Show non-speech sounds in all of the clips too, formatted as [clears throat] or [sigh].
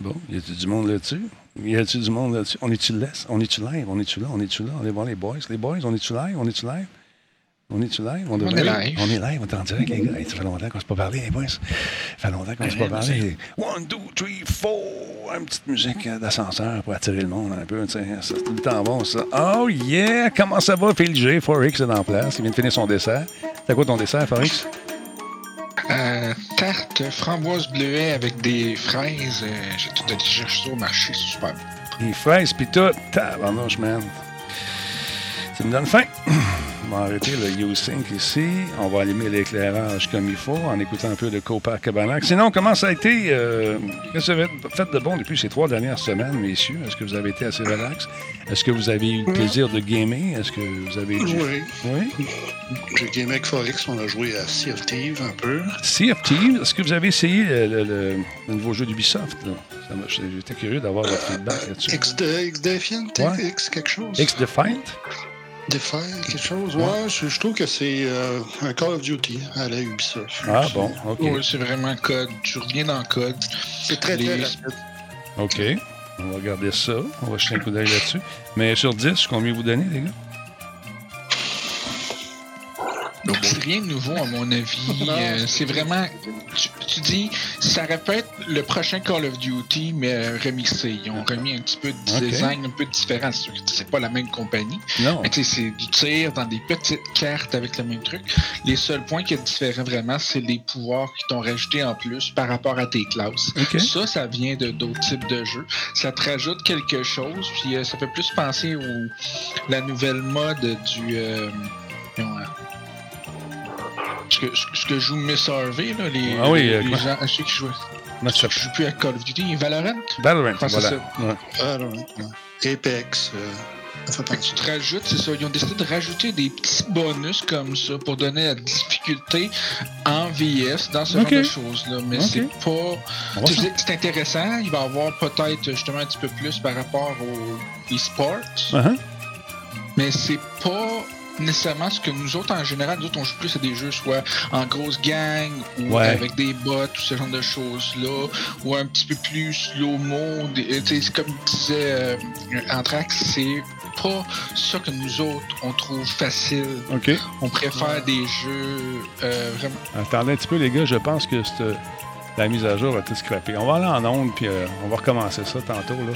Bon, y a-tu du monde là-dessus? Y a-tu du monde là-dessus? On est-tu laisse? On est-tu live? On est-tu là? On est-tu là? On est voir les boys? Les boys, on est-tu live? On est-tu live? On est-tu live? On, est live. On est live, on est en direct, les gars. Ça fait longtemps qu'on ne s'est pas parlé, les boys. Ça fait longtemps qu'on ne s'est pas parlé. One, two, three, four. Une petite musique d'ascenseur pour attirer le monde un peu. C'est tout le temps bon, ça. Oh yeah! Comment ça va, Phil G? Forex est en place. Il vient de finir son dessert. C'est quoi ton dessert, Forex? Tarte framboise bleuet avec des fraises. Euh, J'ai tout chercher au marché, c'est super. Des fraises, pis tout. Tabarnouche, man. Ça me donne faim. [clears throat] On va arrêter le U-Sync ici. On va allumer l'éclairage comme il faut en écoutant un peu de Copacabana. Sinon, comment ça a été? Euh, Qu'est-ce que vous avez fait de bon depuis ces trois dernières semaines, messieurs? Est-ce que vous avez été assez relax? Est-ce que vous avez eu le plaisir de gamer? Est-ce que vous avez... Oui. Oui? J'ai gamé avec Forex. On a joué à Sea of Thieves un peu. Sea of Thieves? Est-ce que vous avez essayé le, le, le, le nouveau jeu d'Ubisoft? J'étais curieux d'avoir votre feedback là-dessus. X-Defiant? X quelque chose? X-Defiant? Defiant, quelque chose? Ouais, je, je trouve que c'est euh, un Call of Duty à la Ubisoft. Ah bon, OK. Oui, c'est vraiment code. Tu reviens dans le code. C'est très, Les- très rapide. OK. On va regarder ça. On va jeter un coup d'œil là-dessus. Mais sur 10, combien vous donnez, les gars? C'est rien de nouveau, à mon avis. [laughs] Euh, c'est vraiment. Tu, tu dis, ça répète le prochain Call of Duty, mais euh, remixé. Ils ont remis un petit peu de design un peu différent. C'est sûr que c'est pas la même compagnie. Non. C'est du tir dans des petites cartes avec le même truc. Les seuls points qui est différent vraiment, c'est les pouvoirs qui t'ont rajouté en plus par rapport à tes classes. OK. Ça, ça vient de d'autres types de jeux. Ça te rajoute quelque chose, puis euh, ça fait plus penser au la nouvelle mode du. Ce que, ce, ce que joue Miss Harvey, là, les, Ah oui, les, euh, les gens, ceux qui jouent. Comment ça Je joue plus à Call of Duty, Valorant. Valorant, voilà. ça. Ouais. Apex. euh, penser. tu te rajoutes, c'est ça. Ils ont décidé de rajouter des petits bonus comme ça pour donner la difficulté en VS dans ce genre de choses-là. Mais c'est pas. C'est intéressant. Il va y avoir peut-être justement un petit peu plus par rapport aux e-sports. Uh-huh. Mais c'est pas nécessairement ce que nous autres, en général, nous autres, on joue plus à des jeux soit en grosse gang ou Ouais. avec des bots ou ce genre de choses-là, ou un petit peu plus slow-mo. comme disait euh, Anthrax, c'est pas ça que nous autres, on trouve facile. OK. On préfère des jeux euh, vraiment... Attendez un petit peu, les gars. Je pense que cette- la mise à jour va tout scraper. On va aller en onde, puis euh, on va recommencer ça tantôt. Là.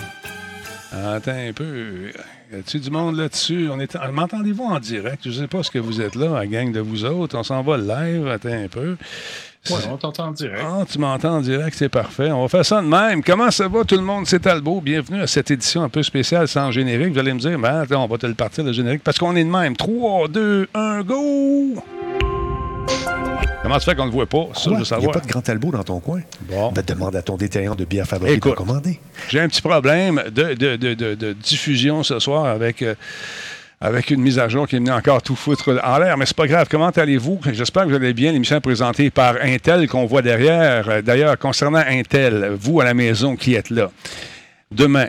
Attends un peu. Y a-tu du monde là-dessus? On est... M'entendez-vous en direct? Je sais pas ce que vous êtes là, la gang de vous autres. On s'en va live. Attends un peu. Ouais, on t'entend en direct. Ah, tu m'entends en direct, c'est parfait. On va faire ça de même. Comment ça va tout le monde? C'est Talbot. Bienvenue à cette édition un peu spéciale sans générique. Vous allez me dire, ben, attends, on va te le partir le générique parce qu'on est de même. 3, 2, 1, go! Comment ça fait qu'on ne le voit pas? Ça, je veux Il n'y a savoir. pas de grand talbot dans ton coin? Bon. Ben, demande à ton détaillant de bière favori Écoute. de commander. J'ai un petit problème de, de- de- de- de diffusion ce soir avec, euh, avec une mise à jour qui est venue encore tout foutre en l'air, mais c'est pas grave. Comment allez-vous? J'espère que vous allez bien. L'émission est présentée par Intel qu'on voit derrière. Euh, D'ailleurs, concernant Intel, vous à la maison qui êtes là, demain,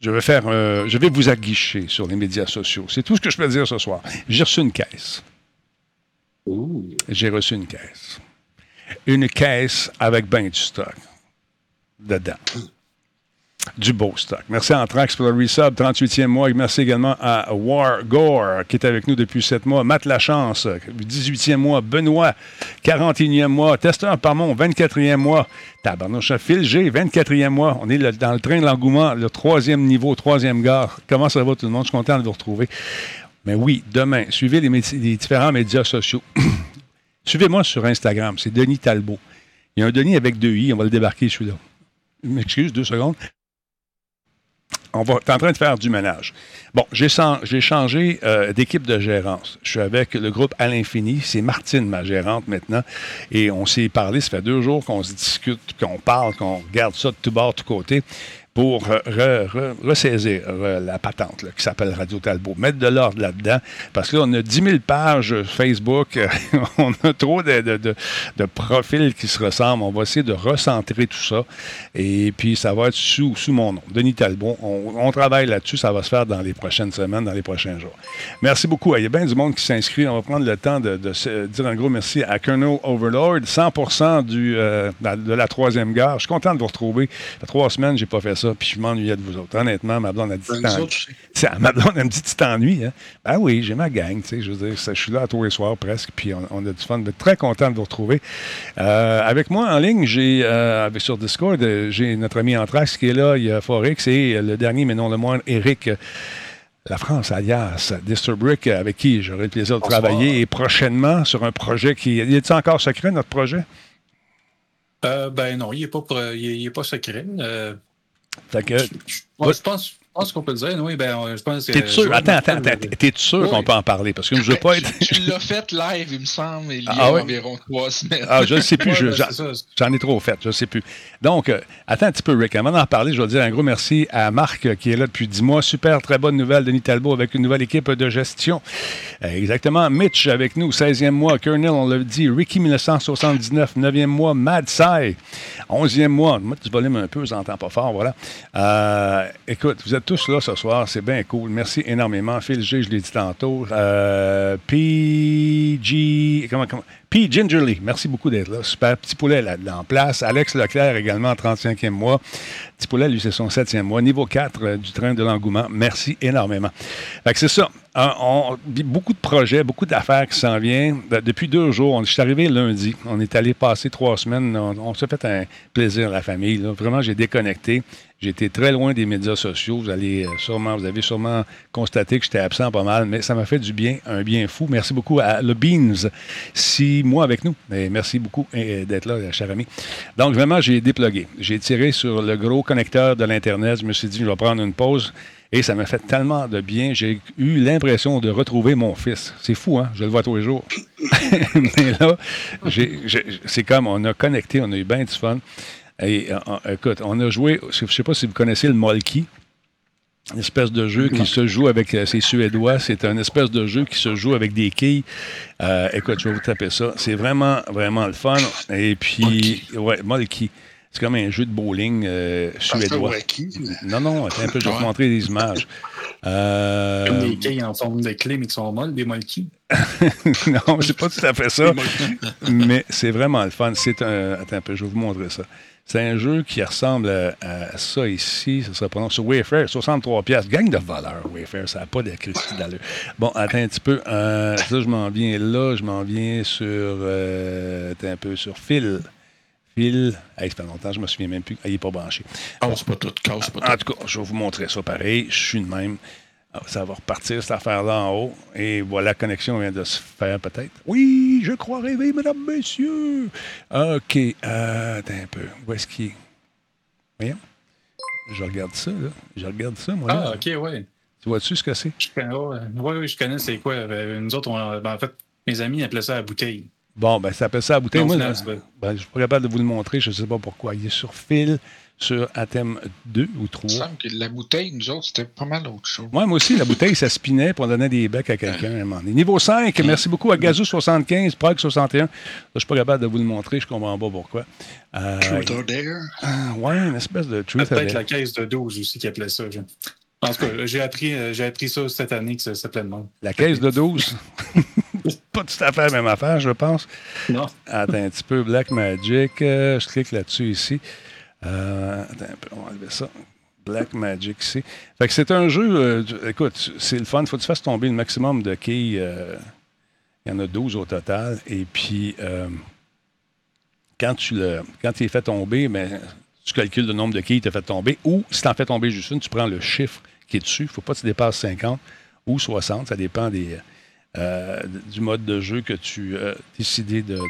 je vais faire, euh, je vais vous aguicher sur les médias sociaux. C'est tout ce que je peux dire ce soir. J'ai reçu une caisse. J'ai reçu une caisse. Une caisse avec ben du stock dedans. Du beau stock. Merci à Anthrax pour le resub, 38e mois. Merci également à War Gore, qui est avec nous depuis 7 mois. Matt Lachance, 18e mois. Benoît, 41e mois. Testeur Parmont, 24e mois. Tabarnouche, Phil G, 24e mois. On est dans le train de l'engouement, le troisième niveau, troisième gare. Comment ça va tout le monde? Je suis content de vous retrouver. Mais oui, demain, suivez les, différents médias sociaux. [clears throat] Suivez-moi sur Instagram, c'est Denis Talbot. Il y a un Denis avec deux i, on va le débarquer celui-là. M'excuse, deux secondes. On va, t'es en train de faire du ménage. Bon, j'ai changé euh, d'équipe de gérance. Je suis avec le groupe à l'infini. C'est Martine, ma gérante, maintenant. Et on s'est parlé, ça fait deux jours qu'on se discute, qu'on parle, qu'on regarde ça de tout bord, de tout côté. Pour euh, re- re- ressaisir euh, la patente qui s'appelle Radio Talbot. Mettre de l'ordre là-dedans, parce que là, on a 10 000 pages Facebook, [laughs] on a trop de, profils qui se ressemblent. On va essayer de recentrer tout ça. Et puis, ça va être sous, sous mon nom, Denis Talbot. On, travaille là-dessus. Ça va se faire dans les prochaines semaines, dans les prochains jours. Merci beaucoup. Il y a bien du monde qui s'inscrit. On va prendre le temps de, dire un gros merci à Colonel Overlord, 100 du, euh, de la troisième gare. Je suis content de vous retrouver. Il y a trois semaines, j'ai pas fait ça, puis je m'ennuyais de vous autres. Honnêtement, ma blonde a dit T'en- nous autres aussi. c'est- Ma blonde, elle me dit Tu t'ennuies, hein? Ben oui, j'ai ma gang, tu sais. Je veux dire, je suis là tous les soirs presque, puis on, on a du fun. Suis très content de vous retrouver. Euh, avec moi en ligne, j'ai euh, sur Discord, euh, j'ai notre ami Anthrax qui est là, il y a Forex et le dernier, mais non le moindre, Eric. la France, alias Disturbrick, avec qui j'aurai le plaisir de Bonsoir. travailler et prochainement sur un projet qui. Est-il encore secret, notre projet? Euh, ben non, il n'est pas, pro- il est- il est pas secret. Euh, Fait que. ouais, je pense, pense qu'on peut le dire. Oui, ben, euh, je pense que. T'es sûr? Attends, attends, attends. T'es sûr Oui. qu'on peut en parler? Parce que je veux pas être. Tu l'as fait live, il me semble, il y a Ah oui? environ trois semaines. Ah, je ne sais plus. Je- ben, j'en- ai trop fait, je ne sais plus. Donc, euh, attends un petit peu, Rick. Avant d'en parler, je vais dire un gros merci à Marc euh, qui est là depuis 10 mois. Super, très bonne nouvelle, Denis Talbot, avec une nouvelle équipe de gestion. Euh, exactement. Mitch avec nous, 16e mois. Colonel, on l'a dit. Ricky, 1979, 9e mois. Mad Sai, 11e mois. Moi, tu volumes un peu, je n'entends pas fort, voilà. Euh, écoute, vous êtes tous là ce soir, c'est bien cool. Merci énormément. Phil G, je l'ai dit tantôt. Euh, PG, comment, comment? P. Gingerly, merci beaucoup d'être là. Super. Petit poulet là, en place. Alex Leclerc également, 35e mois. Petit poulet, lui, c'est son 7e mois. Niveau 4 euh, du train de l'engouement. Merci énormément. C'est ça. On- beaucoup de projets, beaucoup d'affaires qui s'en viennent. De- Depuis deux jours, je suis arrivé lundi. On est allé passer trois semaines. On, s'est fait un plaisir, la famille. Vraiment, j'ai déconnecté. Été très loin des médias sociaux. Vous allez euh, sûrement, vous avez sûrement constaté que j'étais absent pas mal, mais ça m'a fait du bien, un bien fou. Merci beaucoup à Le Beans, mois avec nous. Merci beaucoup euh, d'être là, cher ami. Donc, vraiment, j'ai déplugué. J'ai tiré sur le gros connecteur de l'Internet. Je me suis dit, je vais prendre une pause. Et ça m'a fait tellement de bien. J'ai eu l'impression de retrouver mon fils. C'est fou, hein? Je le vois tous les jours. [laughs] Mais là, c'est comme on a connecté, on a eu bien du fun. Et euh, euh, écoute, on a joué, je ne sais pas si vous connaissez le Molki, une espèce de jeu qui se joue avec euh, ces Suédois. C'est un espèce de jeu qui se joue avec des quilles. Euh, écoute, je vais vous taper ça. C'est vraiment, vraiment le fun. Et puis, ouais, Molki. C'est comme un jeu de bowling euh, que suédois. Non, non, attends un peu, je vais te Ouais. montrer des images. [laughs] Euh, Comme des quilles en forme de clé, mais qui sont molles, des molki. [laughs] non, c'est pas tout à fait ça. mais c'est vraiment le fun. C'est un. Attends un peu, je vais vous montrer ça. C'est un jeu qui ressemble à, à ça ici. Ça sera prononcé sur Wayfair, 63 pièces. Gang de voleurs, Wayfair. Ça n'a pas de d'allure. Bon, attends un petit peu. Euh, ça, je m'en viens là. Je m'en viens sur. euh, un peu, sur Phil. Phil. Hey, ça fait longtemps, je me souviens même plus. Ah, il n'est pas branché. Casse pas tout, casse pas En tout. tout cas, je vais vous montrer ça pareil. Je suis de même. Ah, Ça va repartir, cette affaire-là en haut. Et voilà, la connexion vient de se faire peut-être. Oui, je crois rêver, mesdames, messieurs. OK. Euh, attends un peu. Où est-ce qu'il est? Voyons. Je regarde ça, là. Je regarde ça, moi. là. Ah, ok, ouais. Tu vois-tu ce que c'est? Je connais, ouais, ouais, ouais, je connais c'est quoi. Euh, Nous autres, on- ben, en fait, mes amis appelaient ça la bouteille. Bon, ben, ça s'appelle ça à bouteille. Non, Moi, ben, je ne suis pas capable de vous le montrer. Je ne sais pas pourquoi. Il est sur fil, sur Athème 2 ou 3. Il me semble que la bouteille, nous autres, c'était pas mal autre chose. Moi, moi aussi, la bouteille, ça spinait pour donner des becs à quelqu'un à un moment donné. Niveau 5, merci beaucoup à Gazou75, Prague61. Là, Je suis pas capable de vous le montrer, je comprends pas pourquoi. Euh, Truth or Dare? ah, ouais, une espèce de truth or Peut-être la caisse de 12 aussi qui appelait ça. je- En tout cas, j'ai appris, euh, j'ai appris ça cette année que ça s'appelait de même. La caisse de 12. [laughs] pas tout à fait la même affaire, je pense. Non. Attends un petit peu, Black Magic. euh, je clique là-dessus ici. Euh, attends on va enlever ça. Black Magic ici. Fait que c'est un jeu, euh, écoute, c'est le fun. Faut que tu fasses tomber le maximum de quilles. euh, il y en a 12 au total. Et puis, quand tu le, quand les fais tomber, ben, tu calcules le nombre de quilles que tu as fait tomber. Ou si tu en fais tomber juste une, tu prends le chiffre qui est dessus. Il ne faut pas que tu dépasses 50 ou 60. Ça dépend du mode de jeu que tu as décidé de,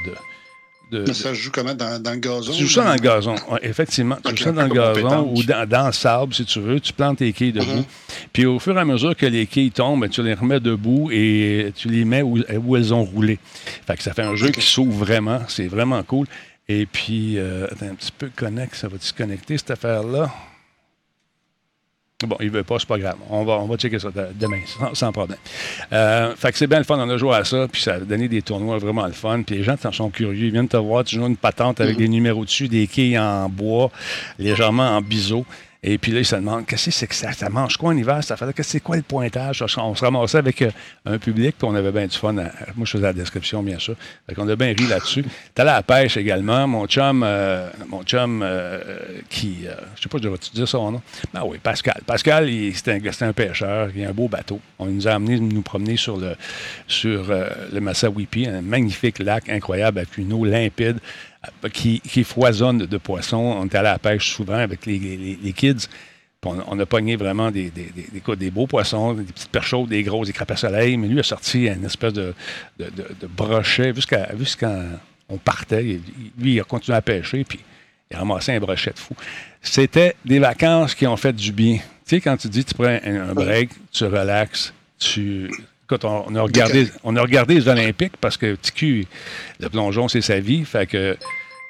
de- Mais ça se joue comment? Dans, dans le gazon? tu joues ça dans le gazon, ouais, effectivement. Tu joues ça dans le gazon ou dans, dans le sable, si tu veux. Tu plantes tes quilles debout. Mhm. Puis au fur et à mesure que les quilles tombent, ben, tu les remets debout et tu les mets où, où elles ont roulé. Fait que ça fait un jeu qui s'ouvre vraiment. C'est vraiment cool. Et puis, euh, attends un petit peu, connect, ça va-tu se connecter, cette affaire-là? Bon, il veut pas, c'est pas grave. On va, on va checker ça de- demain, sans, sans problème. Euh, fait que c'est bien le fun, on a joué à ça, puis ça a donné des tournois vraiment le fun. Puis les gens t'en sont curieux, ils viennent te voir, tu joues une patente avec des numéros dessus, des quilles en bois, légèrement en biseau. Et puis là, ils se demandent, qu'est-ce que c'est que ça? Ça mange quoi en hiver? Ça fait, c'est quoi le pointage? On se ramassait avec euh, un public, puis on avait bien du fun. moi, je faisais la description, bien sûr. Qu'on a bien ri là-dessus. À la pêche également. Mon chum, euh, mon chum euh, qui, euh, je sais pas, je devrais-tu dire son nom? Ah oui, Pascal. Pascal, c'était un, pêcheur. Il a un beau bateau. On nous a amené nous promener sur le, sur, euh, le Massawippi, un magnifique lac incroyable avec une eau limpide qui, qui foisonne de poissons. On est allé à la pêche souvent avec les, kids. On, a pogné vraiment des, des, des- des- beaux poissons, des petites perches chaudes, des grosses, des crapes à soleil. Mais lui a sorti une espèce de, de, de- brochet. Jusqu'à jusqu'à on partait, lui, il a continué à pêcher, puis il a ramassé un brochet de fou. C'était des vacances qui ont fait du bien. Tu sais, quand tu dis tu prends un, un break, tu relaxes, tu. Écoute, on, on a regardé, on a regardé les Olympiques parce que TQ, le plongeon, c'est sa vie. Fait que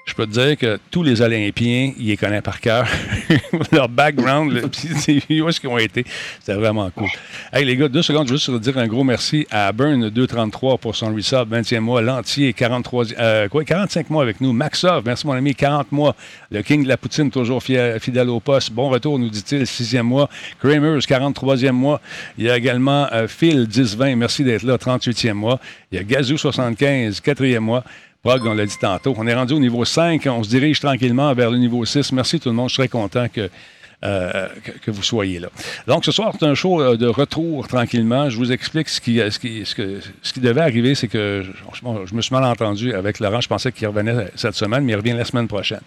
je peux te dire que tous les Olympiens, ils les connaissent par cœur. [laughs] Leur background, où est-ce qu'ils ont été. C'était vraiment cool. Hey, les gars, deux secondes, juste pour dire un gros merci à Burn 233 pour son resub, 20e mois. L'entier, 43, euh, quoi, 45 mois avec nous. Maxov, merci mon ami, 40 mois. Le King de la Poutine, toujours fidèle au poste. Bon retour, nous dit-il, 6e mois. Kramers, 43e mois. Il y a également euh, Phil, 10-20, merci d'être là, 38e mois. Il y a Gazou, 75, 4e mois. On l'a dit tantôt. On est rendu au niveau 5. On se dirige tranquillement vers le niveau 6. Merci tout le monde. Je suis très content que, euh, que, vous soyez là. Donc, ce soir, c'est un show euh, de retour tranquillement. Je vous explique ce qui, ce qui, ce ce qui devait arriver. C'est que je, je me suis mal entendu avec Laurent. Je pensais qu'il revenait cette semaine, mais il revient la semaine prochaine.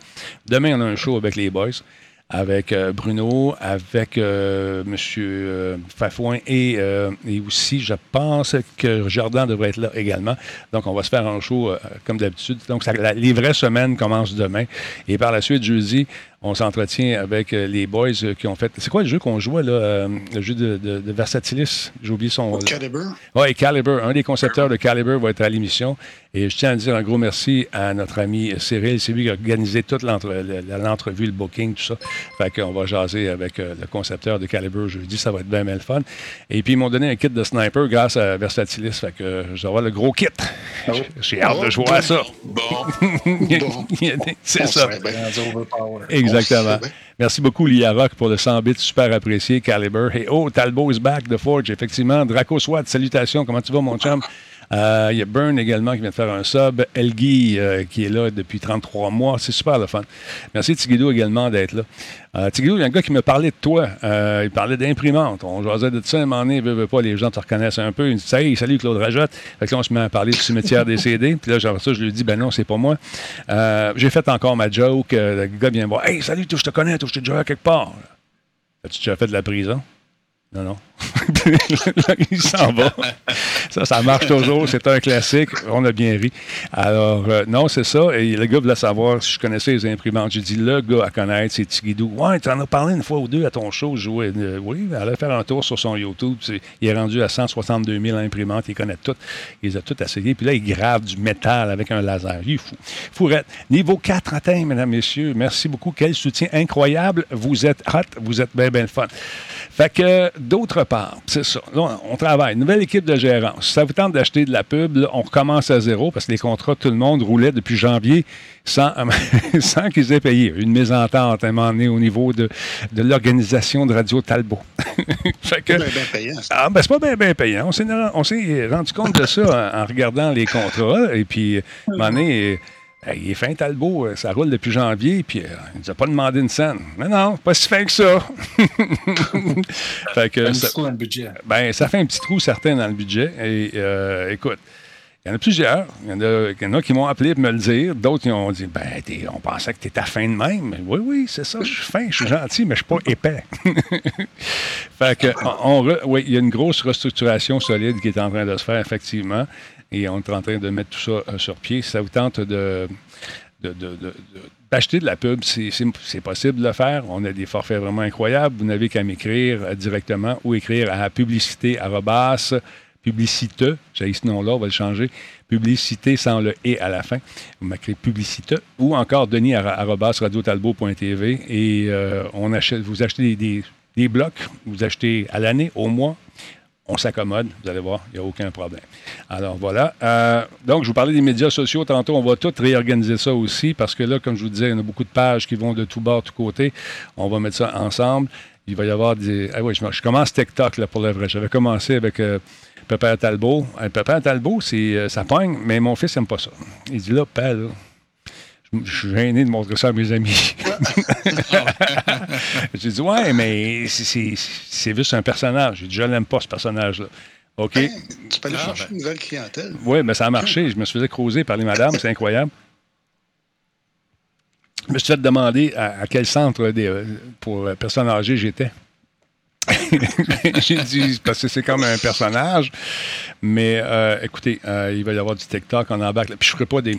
Demain, on a un show avec les boys avec euh, Bruno, avec euh, M. euh, Fafouin et, et aussi, je pense que Jordan devrait être là également. Donc, on va se faire un show comme d'habitude. Donc, les vraies semaines commencent demain. Et par la suite, jeudi, on s'entretient avec euh, les boys euh, qui ont fait. C'est quoi le jeu qu'on jouait, là? euh, le jeu de, de, de Versatilis? J'ai oublié son. Caliber. Oui, Caliber, un des concepteurs de Caliber va être à l'émission. Et je tiens à dire un gros merci à notre ami Cyril. C'est lui qui a organisé toute l'entre- le- l'entrevue, le booking, tout ça. Fait qu'on va jaser avec le concepteur de Caliber jeudi. Ça va être bien, bien le fun. Et puis, ils m'ont donné un kit de sniper grâce à Versatilis. Fait que je vais avoir le gros kit. J'ai- J'ai hâte de jouer à ça. Bon. [laughs] Bon. C'est ça. Exactement. Merci beaucoup, Lia Rock, pour le 100 bits super apprécié, Caliber. Et oh, Talbot is back de Forge, effectivement. Draco Swat, salutations. Comment tu vas, mon chum? Euh, Il y a Burn également qui vient de faire un sub. Elgui euh, qui est là depuis 33 mois. C'est super le fun. Merci Tiguido également d'être là. Euh, Tiguido, il y a un gars qui me parlait de toi. Euh, il parlait d'imprimante. On jasait de ça un moment donné. Veut, veut pas, les gens te reconnaissent un peu. Il me dit Hey, salut Claude Rajotte. Fait que là, on se met à parler du cimetière des CD. [laughs] Puis là, genre ça, je lui dis Ben non, c'est pas moi. Euh, J'ai fait encore ma joke. Le gars vient me voir Hey, salut, toi, je te connais, toi, je t'ai déjà à quelque part. As-tu déjà fait de la prison? Non, non. [laughs] Il s'en va. Ça, ça marche toujours. C'est un classique. On a bien ri. Alors, euh, non, c'est ça. Et le gars voulait savoir si je connaissais les imprimantes. J'ai dit, le gars à connaître, c'est Tigidou. Ouais, tu en as parlé une fois ou deux à ton show. Jouais. Euh, oui, allait faire un tour sur son YouTube. Il est rendu à 162 000 imprimantes. Il connaît toutes. Il les a toutes essayées. Puis là, il grave du métal avec un laser. Il est fou. Fourette. Niveau 4 atteint, mesdames, messieurs. Merci beaucoup. Quel soutien incroyable. Vous êtes hot. Vous êtes bien, bien fun. Fait que, d'autre part, c'est ça. Là, on travaille. Nouvelle équipe de gérance. Si ça vous tente d'acheter de la pub, là, on recommence à zéro parce que les contrats, tout le monde roulait depuis janvier sans, [laughs] sans qu'ils aient payé. Une mésentente à un moment donné au niveau de, de l'organisation de Radio Talbot. [laughs] fait que, ah, ben, c'est pas bien, bien payant. On s'est, rendu compte de ça en, en regardant les contrats. Et puis, à un moment donné, il est fin Talbot, euh, ça roule depuis janvier, puis euh, il nous a pas demandé une scène. Mais non, pas si fin que ça. [laughs] fait que, Un ça, petit trou dans le budget. ben, ça fait un petit trou certain dans le budget. Et euh, écoute, il y en a plusieurs. Il y en a, y en a qui m'ont appelé pour me le dire. D'autres qui ont dit ben, on pensait que tu étais fin de même. Oui, oui, c'est ça. Je suis fin, je suis gentil, mais je suis pas épais. [laughs] fait que, on, [laughs] on re- oui, il y a une grosse restructuration solide qui est en train de se faire, effectivement. Et on est en train de mettre tout ça euh, sur pied. Si ça vous tente de. D'acheter de la pub, c'est possible de le faire. On a des forfaits vraiment incroyables. Vous n'avez qu'à m'écrire euh, directement ou écrire à publicité arrobas, publicité, j'ai ce nom-là, on va le changer, publicité sans le « et » à la fin. Vous m'écrivez publicité ou encore denis arrobas radiotalbot.tv et euh, on achète, vous achetez des, des- des blocs, vous achetez à l'année, au mois, on s'accommode, vous allez voir, il n'y a aucun problème. Alors voilà. Euh, donc, je vous parlais des médias sociaux tantôt. On va tout réorganiser ça aussi parce que là, comme je vous disais, il y a beaucoup de pages qui vont de tout bord, de tout côté. On va mettre ça ensemble. Il va y avoir des. Ah oui, je, commence TikTok là, pour le vrai. J'avais commencé avec euh, Pépère Talbot. Euh, Pépère Talbot, c'est, euh, ça pogne, mais mon fils n'aime pas ça. Il dit là, père, là, je suis gêné de montrer ça à mes amis. [laughs] J'ai dit, ouais, mais c'est- juste un personnage. J'ai dit, je l'aime pas, ce personnage-là. OK. Ben, tu peux aller Ah, chercher ben. une nouvelle clientèle. Oui, mais ça a marché. Je me suis fait creuser par les madames. C'est incroyable. Je me suis fait demander à, à quel centre des- euh, pour euh, personnes âgées j'étais. [laughs] J'ai dit, parce que c'est comme un personnage. Mais euh, écoutez, euh, il va y avoir du TikTok en embarque. Puis je ne ferai pas des.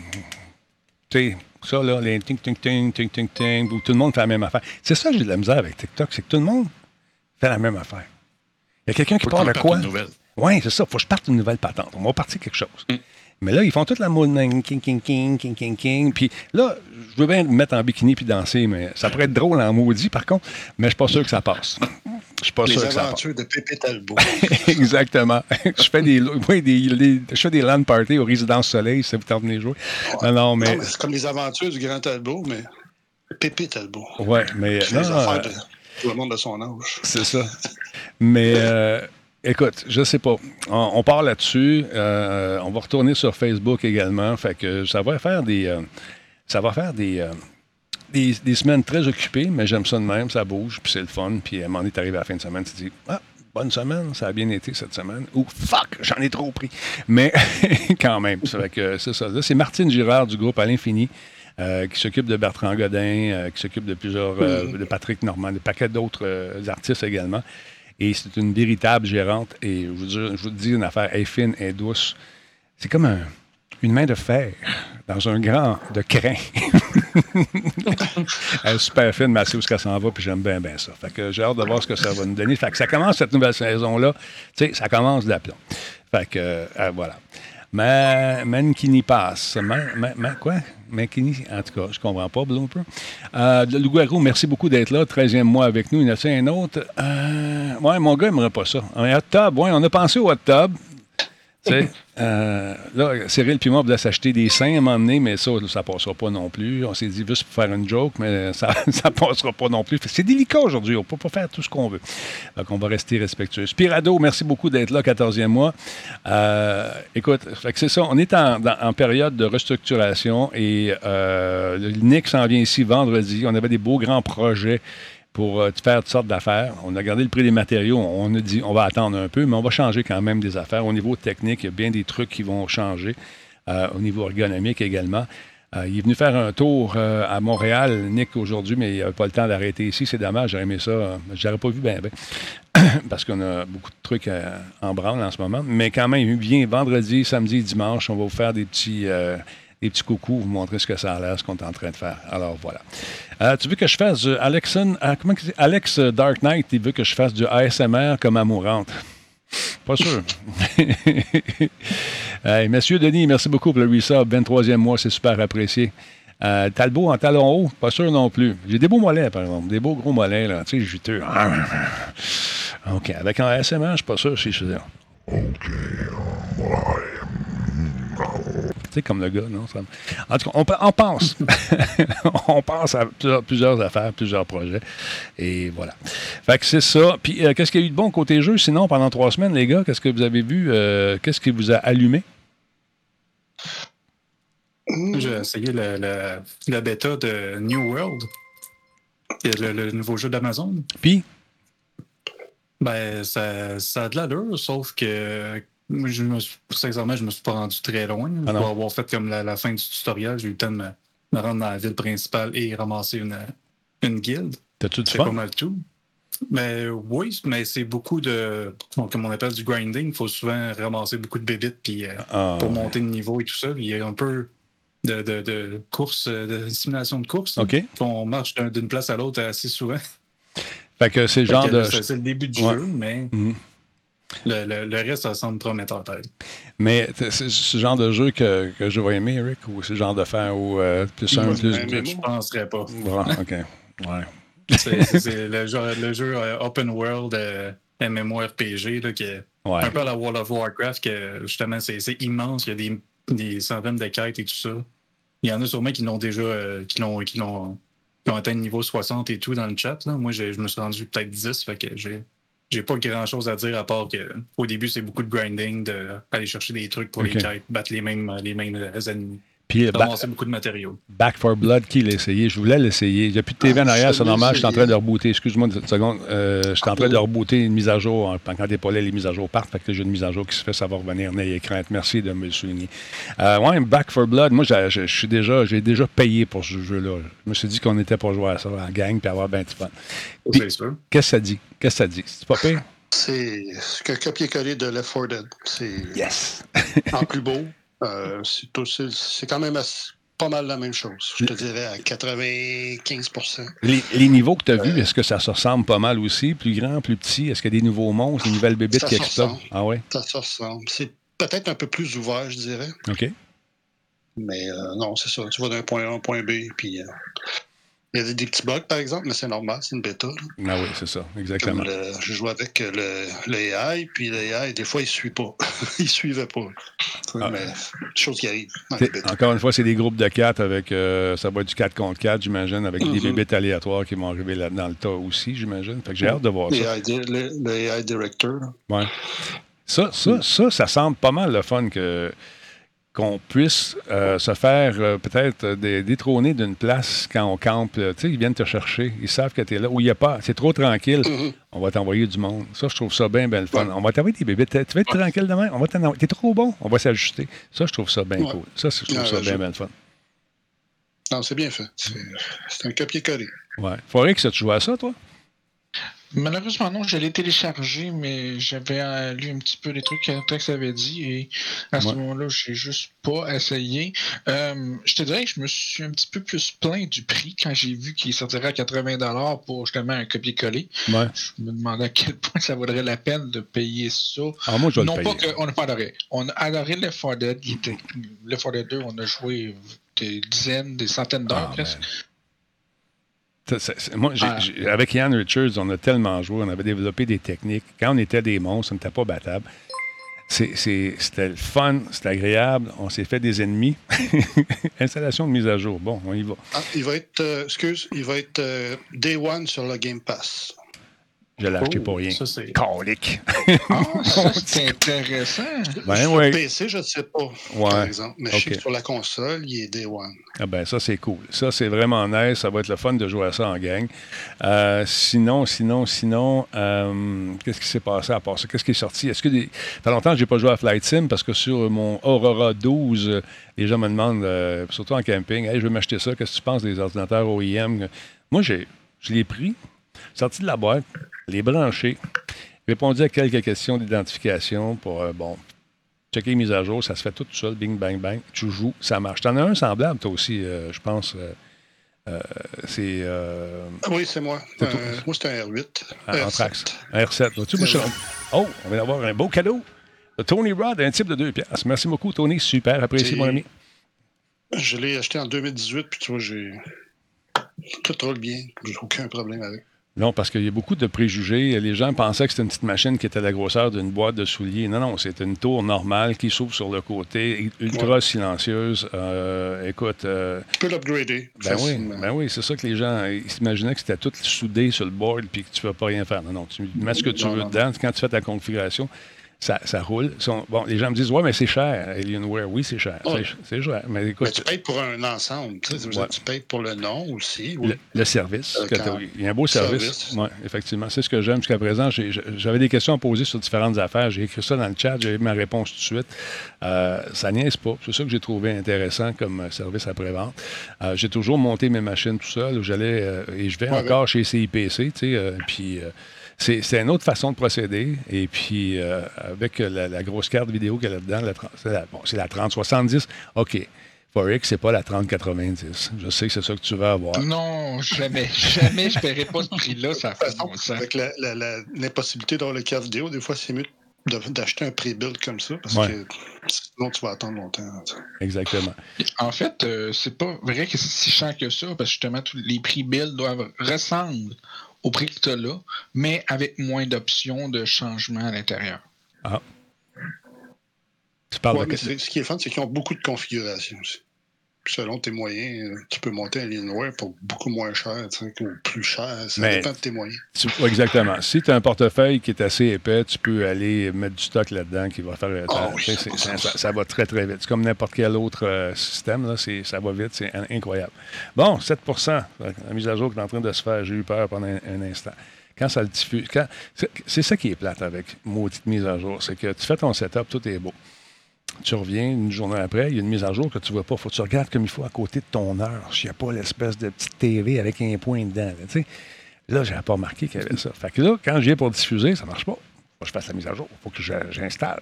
Tu sais, ça, là, les ting, ting, ting, ting, ting, ting, où tout le monde fait la même affaire. C'est ça que j'ai de la misère avec TikTok, c'est que tout le monde fait la même affaire. Il y a quelqu'un qui parle de quoi? Oui, c'est ça. Faut que je parte une nouvelle patente. On va partir quelque chose. Mais là, ils font toute la mode king, king, king, king, king, king, king. Puis là, je veux bien me mettre en bikini puis danser, mais ça pourrait être drôle en maudit, par contre. Mais je suis pas sûr que ça passe. Je suis pas Les sûr que ça passe. aventures de Pépé Talbot. [laughs] Exactement. je fais des, oui, des, des- je fais des LAN parties au Résidence Soleil, si ça vous tente de jouer. Non, non, mais. C'est comme les aventures du Grand Talbot, mais Pépé Talbot. Ouais, mais. Non, les affaires euh, de tout le monde de son âge. C'est ça. Mais euh, écoute, je sais pas. On, on part là-dessus. Euh, on va retourner sur Facebook également. Fait que ça va faire des. euh, ça va faire des. euh, des, des semaines très occupées, mais j'aime ça de même, ça bouge, puis c'est le fun. Puis à un moment donné, t'arrives à la fin de semaine, tu te dis Ah, bonne semaine, ça a bien été cette semaine. Ou fuck, j'en ai trop pris. Mais [laughs] quand même, que c'est ça. C'est Martine Girard du groupe À l'Infini. euh, qui s'occupe de Bertrand Godin, euh, qui s'occupe de plusieurs, euh, de Patrick Normand, de paquets d'autres artistes également. Et c'est une véritable gérante. Et je vous, dis, je vous dis une affaire, elle est fine, elle est douce. C'est comme un- une main de fer dans un grand de crin. [laughs] elle est super fine, mais elle sait où qu'elle s'en va, puis j'aime bien, bien ça. Fait que j'ai hâte de voir ce que ça va nous donner. Fait que ça commence cette nouvelle saison-là. Tu sais, ça commence d'aplomb. Fait que, euh, voilà. Ma, Mankini passe. Ma, ma- ma- quoi? Mankini, en tout cas, je comprends pas, Blooper. Euh, merci beaucoup d'être là. 13e mois avec nous. Il y en a un autre. Euh, ouais, mon gars, il n'aimerait pas ça. Ouais, on a pensé au sais, euh, là, Cyril puis moi, on voulait s'acheter des seins à un moment donné, mais ça, ça passera pas non plus. On s'est dit juste pour faire une joke, mais ça, [laughs] ça passera pas non plus. C'est délicat aujourd'hui. On peut pas faire tout ce qu'on veut. Donc, on va rester respectueux. Spirado, merci beaucoup d'être là, 14e mois. Euh, écoute, c'est ça. On est en, période de restructuration et euh, le Nick s'en vient ici vendredi. On avait des beaux grands projets pour euh, faire toutes sortes d'affaires. On a gardé le prix des matériaux. On a dit on va attendre un peu, mais on va changer quand même des affaires. Au niveau technique, il y a bien des trucs qui vont changer. Euh, au niveau ergonomique également. Euh, il est venu faire un tour à Montréal, Nick, aujourd'hui, mais il n'avait pas le temps d'arrêter ici. C'est dommage, j'aurais aimé ça. Je l'aurais pas vu bien, [coughs] parce qu'on a beaucoup de trucs en branle en ce moment. Mais quand même, il vient vendredi, samedi dimanche. On va vous faire des petits, des petits coucous, vous montrer ce que ça a l'air, ce qu'on est en train de faire. Alors, voilà. Euh, tu veux que je fasse du Alexon, ah, comment? Alex euh, Dark Knight, il veut que je fasse du ASMR comme amourante. Pas sûr. [laughs] Hey, Monsieur Denis, merci beaucoup pour le resub. 23e mois, c'est super apprécié. Euh, Talbot en talon haut, pas sûr non plus. J'ai des beaux mollets, par exemple. Des beaux gros mollets, là, tu sais, juteux. [laughs] OK. Avec un ASMR, je suis pas sûr si je faisais. Tu sais, comme le gars, non? Ça- En tout cas, on, pe- on pense. [laughs] on pense à plusieurs, plusieurs affaires, plusieurs projets. Et voilà. Fait que c'est ça. Puis, euh, qu'est-ce qu'il y a eu de bon côté jeu? Sinon, pendant trois semaines, les gars, qu'est-ce que vous avez vu? euh, qu'est-ce qui vous a allumé? J'ai essayé le, le- la bêta de New World, le, le nouveau jeu d'Amazon. Puis, Ben, ça, ça a de l'allure, sauf que je me suis, sincèrement, je me suis pas rendu très loin. Ah non. Pour avoir fait comme la, la fin du tutoriel, j'ai eu le temps de me, me rendre dans la ville principale et ramasser une, une guilde. t'as-tu du C'est pas mal tout. Mais oui, mais c'est beaucoup de, comme on appelle du grinding. Il faut souvent ramasser beaucoup de bébites puis, euh, Ah, pour monter de niveau et tout ça. Il y a un peu de, de, de course, euh, de simulation de course. OK. On marche d'un- d'une place à l'autre assez souvent. Fait que c'est le genre de. C'est le début du Ouais. jeu, mais Mhm. Le, le- le reste, ça semble prometteur. peut-être. Mais c'est ce genre de jeu que, que je vais aimer, Eric, ou le genre de faire où euh, plus un, plus deux? Je penserais pas. Bon, OK. Ouais. C'est le, jeu- le jeu euh, Open World euh, MMORPG là, qui est Ouais. un peu à la World of Warcraft, que justement, c'est immense. Il y a des, des centaines de quêtes et tout ça. Il y en a sûrement qui l'ont déjà euh, qui l'ont qui l'ont atteint le niveau 60 et tout dans le chat. Là. Moi, je me suis rendu peut-être 10, fait que j'ai. J'ai pas grand chose à dire à part que au début c'est beaucoup de grinding, d'aller chercher des trucs pour les battre les mêmes, les mêmes euh, ennemis. Puis ba- Ramasser beaucoup de matériaux. Back for Blood, qui l'a essayé? Je voulais l'essayer. Il n'y a plus de TV en Ah, arrière, je c'est normal. Je suis en train de rebooter. Excuse-moi une seconde. Euh, je suis en train de rebooter une mise à jour. hein, Quand t'es pas là, les mises à jour partent. Fait que j'ai une mise à jour qui se fait, ça va revenir. N'ayez crainte. Merci de me le souligner. Euh, ouais, Back for Blood, moi, j'ai- je suis déjà, j'ai déjà payé pour ce jeu-là. Je me suis dit qu'on était pour jouer à ça en gang puis avoir ben du fun. Puis- C'est sûr. Qu'est-ce que ça dit? Qu'est-ce que ça dit? C'est pas pire? C'est ce que copier-coller de Left 4 Dead. C'est Yes! en plus beau. [laughs] Euh, c'est quand même assez- pas mal la même chose. Je te dirais à 95 Les, les niveaux que tu as vus, est-ce que ça se ressemble pas mal aussi? Plus grand, plus petit? Est-ce qu'il y a des nouveaux monstres, des nouvelles bébites qui se explosent? Ah ouais? Ça, ça ressemble. C'est peut-être un peu plus ouvert, je dirais. OK. Mais euh, non, c'est ça. Tu vas d'un point A à un point B, puis euh, il y a des, petits bugs, par exemple, mais c'est normal, c'est une bêta. là. Ah oui, c'est ça, exactement. le- je joue avec euh, le, le AI, puis le AI, des fois, il ne suit pas. [laughs] il ne suivait pas. Ah. Mais chose qui arrive. Encore une fois, c'est des groupes de 4 avec. euh, ça va être du 4 contre 4, j'imagine, avec des Mhm. bébites aléatoires qui vont arriver là, dans le tas aussi, j'imagine. Fait que j'ai hâte de voir ça. AI le, le AI Director. Ouais. Ça, ça, ça, ça semble pas mal le fun que qu'on puisse euh, se faire euh, peut-être euh, dé- détrôner d'une place quand on campe. Tu sais, ils viennent te chercher. Ils savent que tu es là. Où il n'y a pas. C'est trop tranquille. Mhm. On va t'envoyer du monde. Ça, je trouve ça bien, bien le fun. On va t'envoyer des bébés. Tu vas être tranquille demain. On va t'en envoyer. T'es trop bon. On va s'ajuster. Ça, je trouve ça bien Ouais. cool. Ça, je trouve ça bien, bien le fun. Non, c'est bien fait. C'est c'est un copier-coller. Ouais. Faudrait que ça, tu joues à ça, toi? Malheureusement, non, je l'ai téléchargé, mais j'avais euh, lu un petit peu les trucs que Tex avait dit et à ce moment-là, j'ai juste pas essayé. Euh, je te dirais que je me suis un petit peu plus plaint du prix quand j'ai vu qu'il sortirait à 80$ pour justement un copier-coller. Ouais. Je me demandais à quel point ça vaudrait la peine de payer ça. Ah, moi, je non le pas qu'on n'a pas adoré. On a adoré 4 Dead. Il était... Left 4 Dead 2, on a joué des dizaines, des centaines d'heures Ah, presque. Ça, ça, c'est- moi, j'ai- Ah. j'ai- avec Ian Richards, on a tellement joué, on avait développé des techniques. Quand on était des monstres, on n'était pas battable. C'est- c'est- C'était le fun, c'était agréable. On s'est fait des ennemis. [laughs] Installation de mise à jour. Bon, on y va. Ah, il va être, euh, excuse, il va être euh, Day One sur le Game Pass. Je l'ai acheté pour rien. Ça, c'est. Calique. Ah, ça, [laughs] c'est intéressant. Ben sur oui. PC, je ne sais pas, par Ouais. exemple. Mais je sais Ok. que sur la console, il est Day One. Ah ben ça, c'est cool. Ça, c'est vraiment nice. Ça va être le fun de jouer à ça en gang. Euh, sinon, sinon, sinon, euh, qu'est-ce qui s'est passé à part ça? Qu'est-ce qui est sorti? Est-ce que des... Ça fait longtemps que j'ai pas joué à Flight Sim parce que sur mon Aurora 12, euh, les gens me demandent, euh, surtout en camping, hey, je veux m'acheter ça. Qu'est-ce que tu penses des ordinateurs OEM? Moi, j'ai, je l'ai pris, sorti de la boîte, les branché, répondu à quelques questions d'identification pour, euh, bon, checker les mises à jour, ça se fait tout seul, bing, bang, bang, tu joues, ça marche. T'en as un semblable, toi aussi, euh, je pense. euh, c'est Ah Oui, c'est moi. Moi, c'est un R8. un R7. Anthrax. Un R7. Vois-tu, moi, je suis- Oh, on vient d'avoir un beau cadeau. De Tony Rod, un type de deux pièces. Merci beaucoup, Tony. Super apprécié, mon ami. Je l'ai acheté en 2018, puis tu vois, j'ai. Tout roule bien. J'ai aucun problème avec. Non, parce qu'il y a beaucoup de préjugés. Les gens pensaient que c'était une petite machine qui était la grosseur d'une boîte de souliers. Non, non, c'est une tour normale qui s'ouvre sur le côté, ultra silencieuse. Euh, écoute, euh, Tu peux l'upgrader. ben oui, ben oui, c'est ça que les gens ils s'imaginaient que c'était tout soudé sur le board puis que tu ne peux pas rien faire. Non, non, tu mets ce que tu Non, veux non, dedans. Quand tu fais ta configuration, ça, ça roule. Sont- bon, les gens me disent, ouais, mais c'est cher, Alienware. Oui, c'est cher. Ouais. C'est- cher. Mais Mais écoute, tu payes pour un ensemble. Tu, sais, Ouais. tu payes pour le nom aussi. Le, le service. Euh, quand- il y a un beau service. Service. Oui, effectivement. C'est ce que j'aime jusqu'à présent. J'avais des questions à poser sur différentes affaires. J'ai écrit ça dans le chat. J'ai eu ma réponse tout de suite. Euh, ça niaise pas. C'est ça que j'ai trouvé intéressant comme euh, service après-vente. Euh, j'ai toujours monté mes machines tout seul. J'allais et je vais Ouais, encore chez CIPC. tu sais, puis c'est c'est une autre façon de procéder. Et puis euh, avec la, la grosse carte vidéo qu'elle a dedans, la, 30 c'est la, bon, c'est la 3070. OK. Forex, c'est pas la 3090. Je sais que c'est ça que tu veux avoir. Non, jamais. Jamais je paierai pas ce prix-là. Ça fait bon sens. avec la- la- la- l'impossibilité d'avoir le carte vidéo, des fois, c'est mieux d'acheter un pré-build comme ça, parce Ouais. que sinon tu vas attendre longtemps. sais. Exactement. En fait, euh, c'est pas vrai que c'est si cher que ça, parce que justement, tous les prix Bill doivent ressembler au prix que tu as là, mais avec moins d'options de changement à l'intérieur. Tu parles Ouais, de... mais ce qui est fun, c'est qu'ils ont beaucoup de configurations aussi. Selon tes moyens, euh, tu peux monter un Alienware pour beaucoup moins cher, ou plus cher. Ça Mais- dépend de tes moyens. Tu- exactement. Si tu as un portefeuille qui est assez épais, tu peux aller mettre du stock là-dedans qui va faire. Ah oui, c'est- 100%. ça, ça va très, très vite. C'est comme n'importe quel autre euh, système. Là, ça va vite. C'est in- incroyable. Bon, 7% La mise à jour qui est en train de se faire, j'ai eu peur pendant un, un instant. Quand ça le diffuse. C'est ça qui est plate avec maudite mise à jour. C'est que tu fais ton setup, tout est beau. Tu reviens une journée après, il y a une mise à jour que tu ne vois pas. faut que tu regardes comme il faut à côté de ton heure. S'il n'y a pas l'espèce de petite TV avec un point dedans. là, je n'avais pas remarqué qu'il y avait ça. Fait que là, quand j'ai pour diffuser, ça ne marche pas. Faut que je fasse la mise à jour. Il faut que je- j'installe.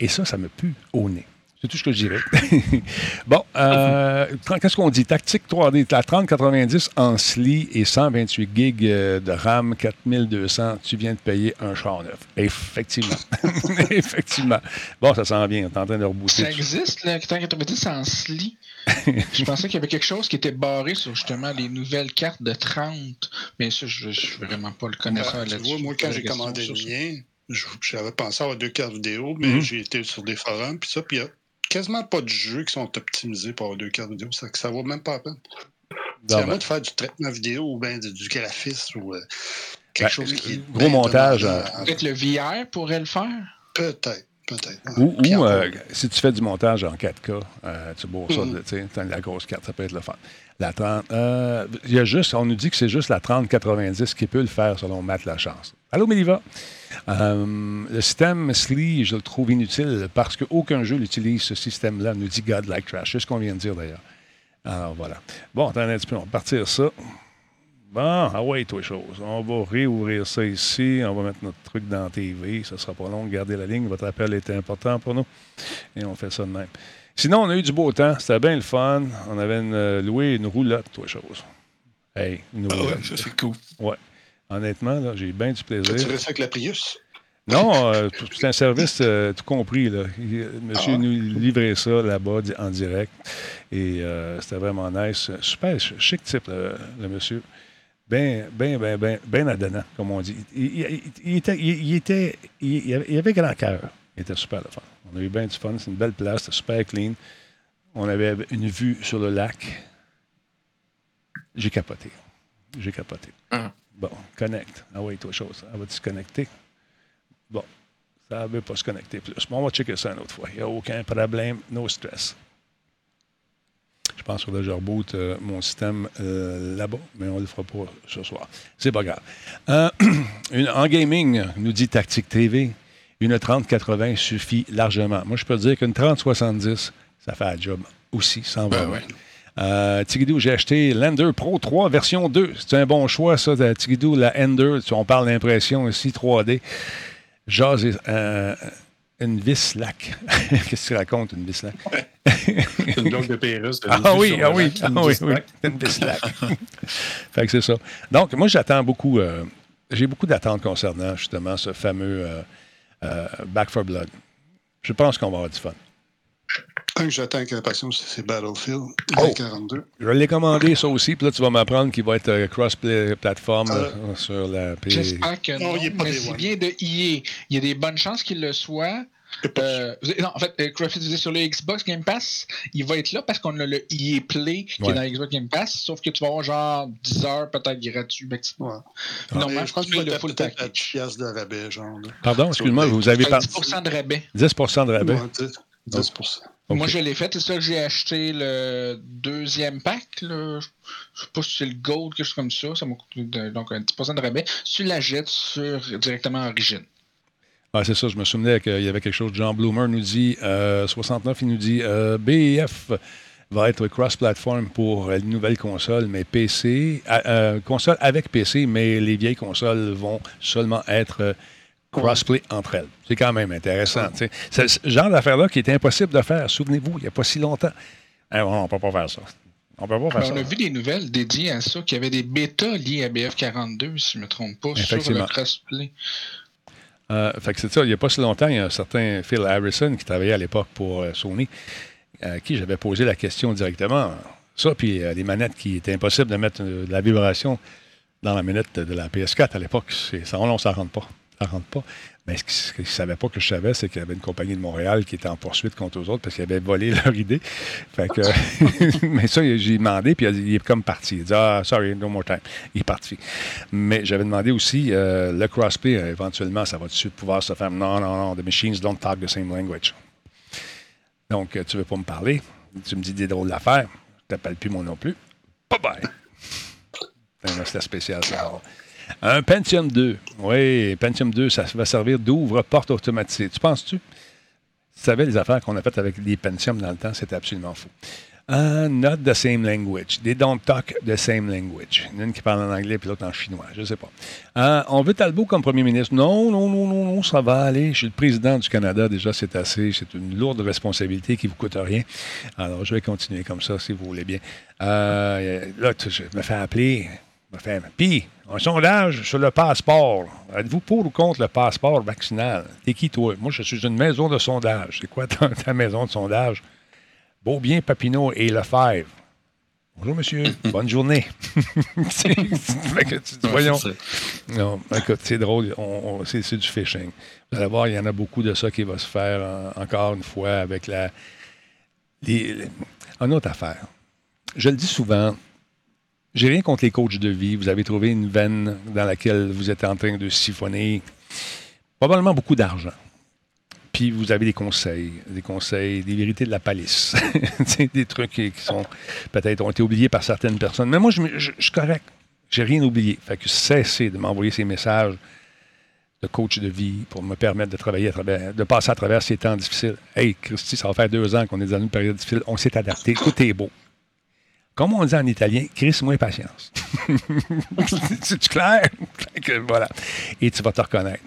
Et ça, ça me pue au nez. C'est tout ce que je dirais. [laughs] bon, euh, qu'est-ce qu'on dit? Tactique 3D, la 3090 en SLI et 128 gigs euh, de RAM, 4200, tu viens de payer un char neuf. Effectivement. [laughs] Effectivement. Bon, ça s'en vient. On est en train de rebooter. Ça existe, le 90 en SLI. [laughs] je pensais qu'il y avait quelque chose qui était barré sur justement les nouvelles cartes de 30. Mais ça, je ne suis vraiment pas le connaisseur Ben, tu là-dessus. moi, quand j'ai commandé le mien, j'avais pensé avoir deux cartes vidéo, mais Mhm. j'ai été sur des forums, puis ça, puis il y a quasiment pas de jeux qui sont optimisés pour avoir deux cartes vidéo. Ça, ça vaut même pas la peine. C'est à ben, moi de faire du traitement vidéo ou bien du, du graphisme ou euh, quelque Ben, chose qui est. gros montage, Peut-être le VR pourrait le faire? Peut-être, peut-être. Ou, Puis ou, encore, euh, si tu fais du montage en 4K, euh, tu bourres ça, Mhm. tu la grosse carte, ça peut être le fun. La 30, euh, il y a juste, on nous dit que c'est juste la 3090 qui peut le faire selon Matt Lachance. Allô, Méliva? Euh, le système SLI, je le trouve inutile parce qu'aucun jeu n'utilise ce système-là, nous dit God Like Trash. C'est ce qu'on vient de dire d'ailleurs. Alors voilà. Bon, attendez un petit peu, on va partir ça. Bon, ah ouais, toi, chose. On va réouvrir ça ici. On va mettre notre truc dans la TV. Ça sera pas long. Gardez la ligne. Votre appel était important pour nous. Et on fait ça de même. Sinon, on a eu du beau temps. C'était bien le fun. On avait une, euh, loué une roulotte, toi, chose. Hey, une Ah roulotte. ouais, ça c'est cool. Honnêtement, là, j'ai bien du plaisir. Tu restes avec la Prius? Non, euh, c'est un service euh, tout compris. Là. Il- euh, monsieur Ah. nous livrait ça là-bas di- en direct. Et euh, c'était vraiment nice. Super ch- chic type, le, le monsieur. Ben, ben, ben, ben, ben adonnant, comme on dit. Il, il- il- il était, il, il était, il, il avait, il avait grand cœur. Il était super le fun. On a eu bien du fun. C'est une belle place. C'était super clean. On avait une vue sur le lac. J'ai capoté. J'ai capoté. Ah. Bon, connecte. Ah oui, toi, chose. Elle va-tu se connecter? Bon, ça ne veut pas se connecter plus. Bon, on va checker ça une autre fois. Il n'y a aucun problème, no stress. Je pense que je reboot euh, mon système euh, là-bas, mais on ne le fera pas ce soir. C'est pas grave. Euh, [clears throat] une- en gaming, nous dit Tactique TV, une 3080 suffit largement. Moi, je peux dire qu'une 3070, ça fait la job aussi, sans Ben ouais. Euh, Tigidou, j'ai acheté l'Ender Pro 3 version 2. C'est un bon choix, ça, de Tigidou, la Ender. On parle d'impression ici, 3D. Jazz, euh, une vis lac. [laughs] Qu'est-ce que tu racontes, une vis lac? C'est [laughs] une blague de Pérus. de Ah oui, ah oui, ah oui, une vis lac. [laughs] fait que c'est ça. Donc, moi, j'attends beaucoup. euh, j'ai beaucoup d'attentes concernant justement ce fameux euh, Back for Blood. Je pense qu'on va avoir du fun. Un que j'attends avec impatience, c'est Battlefield Oh. 42. Je l'ai commandé, ça aussi, puis là, tu vas m'apprendre qu'il va être euh, cross-platform Euh, euh, sur la P. J'espère que Non, non, il mais c'est bien de EA. Il y a des bonnes chances qu'il le soit. Euh, non, en fait, euh, Crawford disait sur le Xbox Game Pass, il va être là parce qu'on a le EA Play qui Ouais. est dans le Xbox Game Pass, sauf que tu vas avoir genre 10 heures peut-être gratuit. maximum. Ouais. Normalement, Mais je pense tu payes va le full package. 10 piastres de rabais, genre. là. Pardon, excuse-moi, vous avez pas 10% de rabais. 10% de rabais. Ouais, 10, 10 OK. Moi, je l'ai fait. C'est ça que j'ai acheté le deuxième pack. Là. Je sais pas si c'est le Gold, quelque chose comme ça. Ça m'a coûté de- donc un 10% de rabais. Tu la jettes sur, directement à Origin. Ah, c'est ça, je me souvenais qu'il y avait quelque chose. Jean Bloomer nous dit, euh, 69, il nous dit, euh, BF va être cross-platform pour les nouvelles consoles, mais PC, euh, euh, console avec PC, mais les vieilles consoles vont seulement être euh, crossplay entre elles. C'est quand même intéressant. C'est ce genre d'affaire-là qui est impossible de faire. Souvenez-vous, il n'y a pas si longtemps. Eh, on ne peut pas faire ça. On peut pas faire Ben, ça. on a vu des nouvelles dédiées à ça, qu'il y avait des bêtas liés à BF42, si je ne me trompe pas, sur le crossplay. Euh, fait que c'est ça, il n'y a pas si longtemps, il y a un certain Phil Harrison qui travaillait à l'époque pour euh, Sony, à qui j'avais posé la question directement. Ça, puis euh, les manettes qui étaient impossible de mettre euh, de la vibration dans la manette de la PS4 à l'époque, ça, non, ça rentre pas. Ça rentre pas. Mais ce qu'ils ne savaient pas que je savais, c'est qu'il y avait une compagnie de Montréal qui était en poursuite contre eux autres parce qu'ils avaient volé [laughs] leur idée. [laughs] Mais ça, j'ai demandé, puis il est comme parti. Il dit Ah, sorry, no more time. Il est parti. Mais j'avais demandé aussi euh, le crossplay, euh, éventuellement, ça va-tu pouvoir se faire? Non, non, non, the machines don't talk the same language. Donc, euh, tu veux pas me parler? Tu me dis des drôles d'affaires. Je t'appelle plus mon nom plus. Bye bye. C'était spécial, ça. Un Pentium 2. Oui, Pentium 2, ça va servir d'ouvre-porte automatique. Tu penses-tu? Tu savais les affaires qu'on a faites avec les Pentium dans le temps, c'était absolument fou. Uh, not the same language. They don't talk the same language. Une qui parle en anglais puis l'autre en chinois. Je ne sais pas. Uh, on veut Talbot comme premier ministre. Non, non, non, non, non, ça va aller. Je suis le président du Canada. Déjà, c'est assez. C'est une lourde responsabilité qui ne vous coûte rien. Alors, je vais continuer comme ça, si vous voulez bien. Euh, là, je me fais appeler. Fais, Puis, un sondage sur le passeport. Êtes-vous pour ou contre le passeport vaccinal? T'es qui, toi? Moi, je suis une maison de sondage. C'est quoi ta, ta maison de sondage? Beaubien, Papineau et Lefebvre. Bonjour, monsieur. [coughs] Bonne journée. [laughs] Voyons. Non, écoute, c'est drôle. On- on- c'est, c'est du phishing. Vous allez voir, il y en a beaucoup de ça qui va se faire en- encore une fois avec la. les- les- une autre affaire. Je le dis souvent, j'ai rien contre les coachs de vie. Vous avez trouvé une veine dans laquelle vous êtes en train de siphonner probablement beaucoup d'argent. Puis vous avez des conseils, des conseils, des vérités de la palisse. [laughs] Des trucs qui, sont peut-être ont été oubliés par certaines personnes. Mais moi, je suis correct. J'ai rien oublié. Fait que cessez de m'envoyer ces messages de coach de vie pour me permettre de travailler à travers, de passer à travers ces temps difficiles. Hey, Christy, ça va faire deux ans qu'on est dans une période difficile. On s'est adapté. Tout est beau. Comme on dit en italien, Chris, moins patience. [laughs] C'est clair? Voilà. Et tu vas te reconnaître.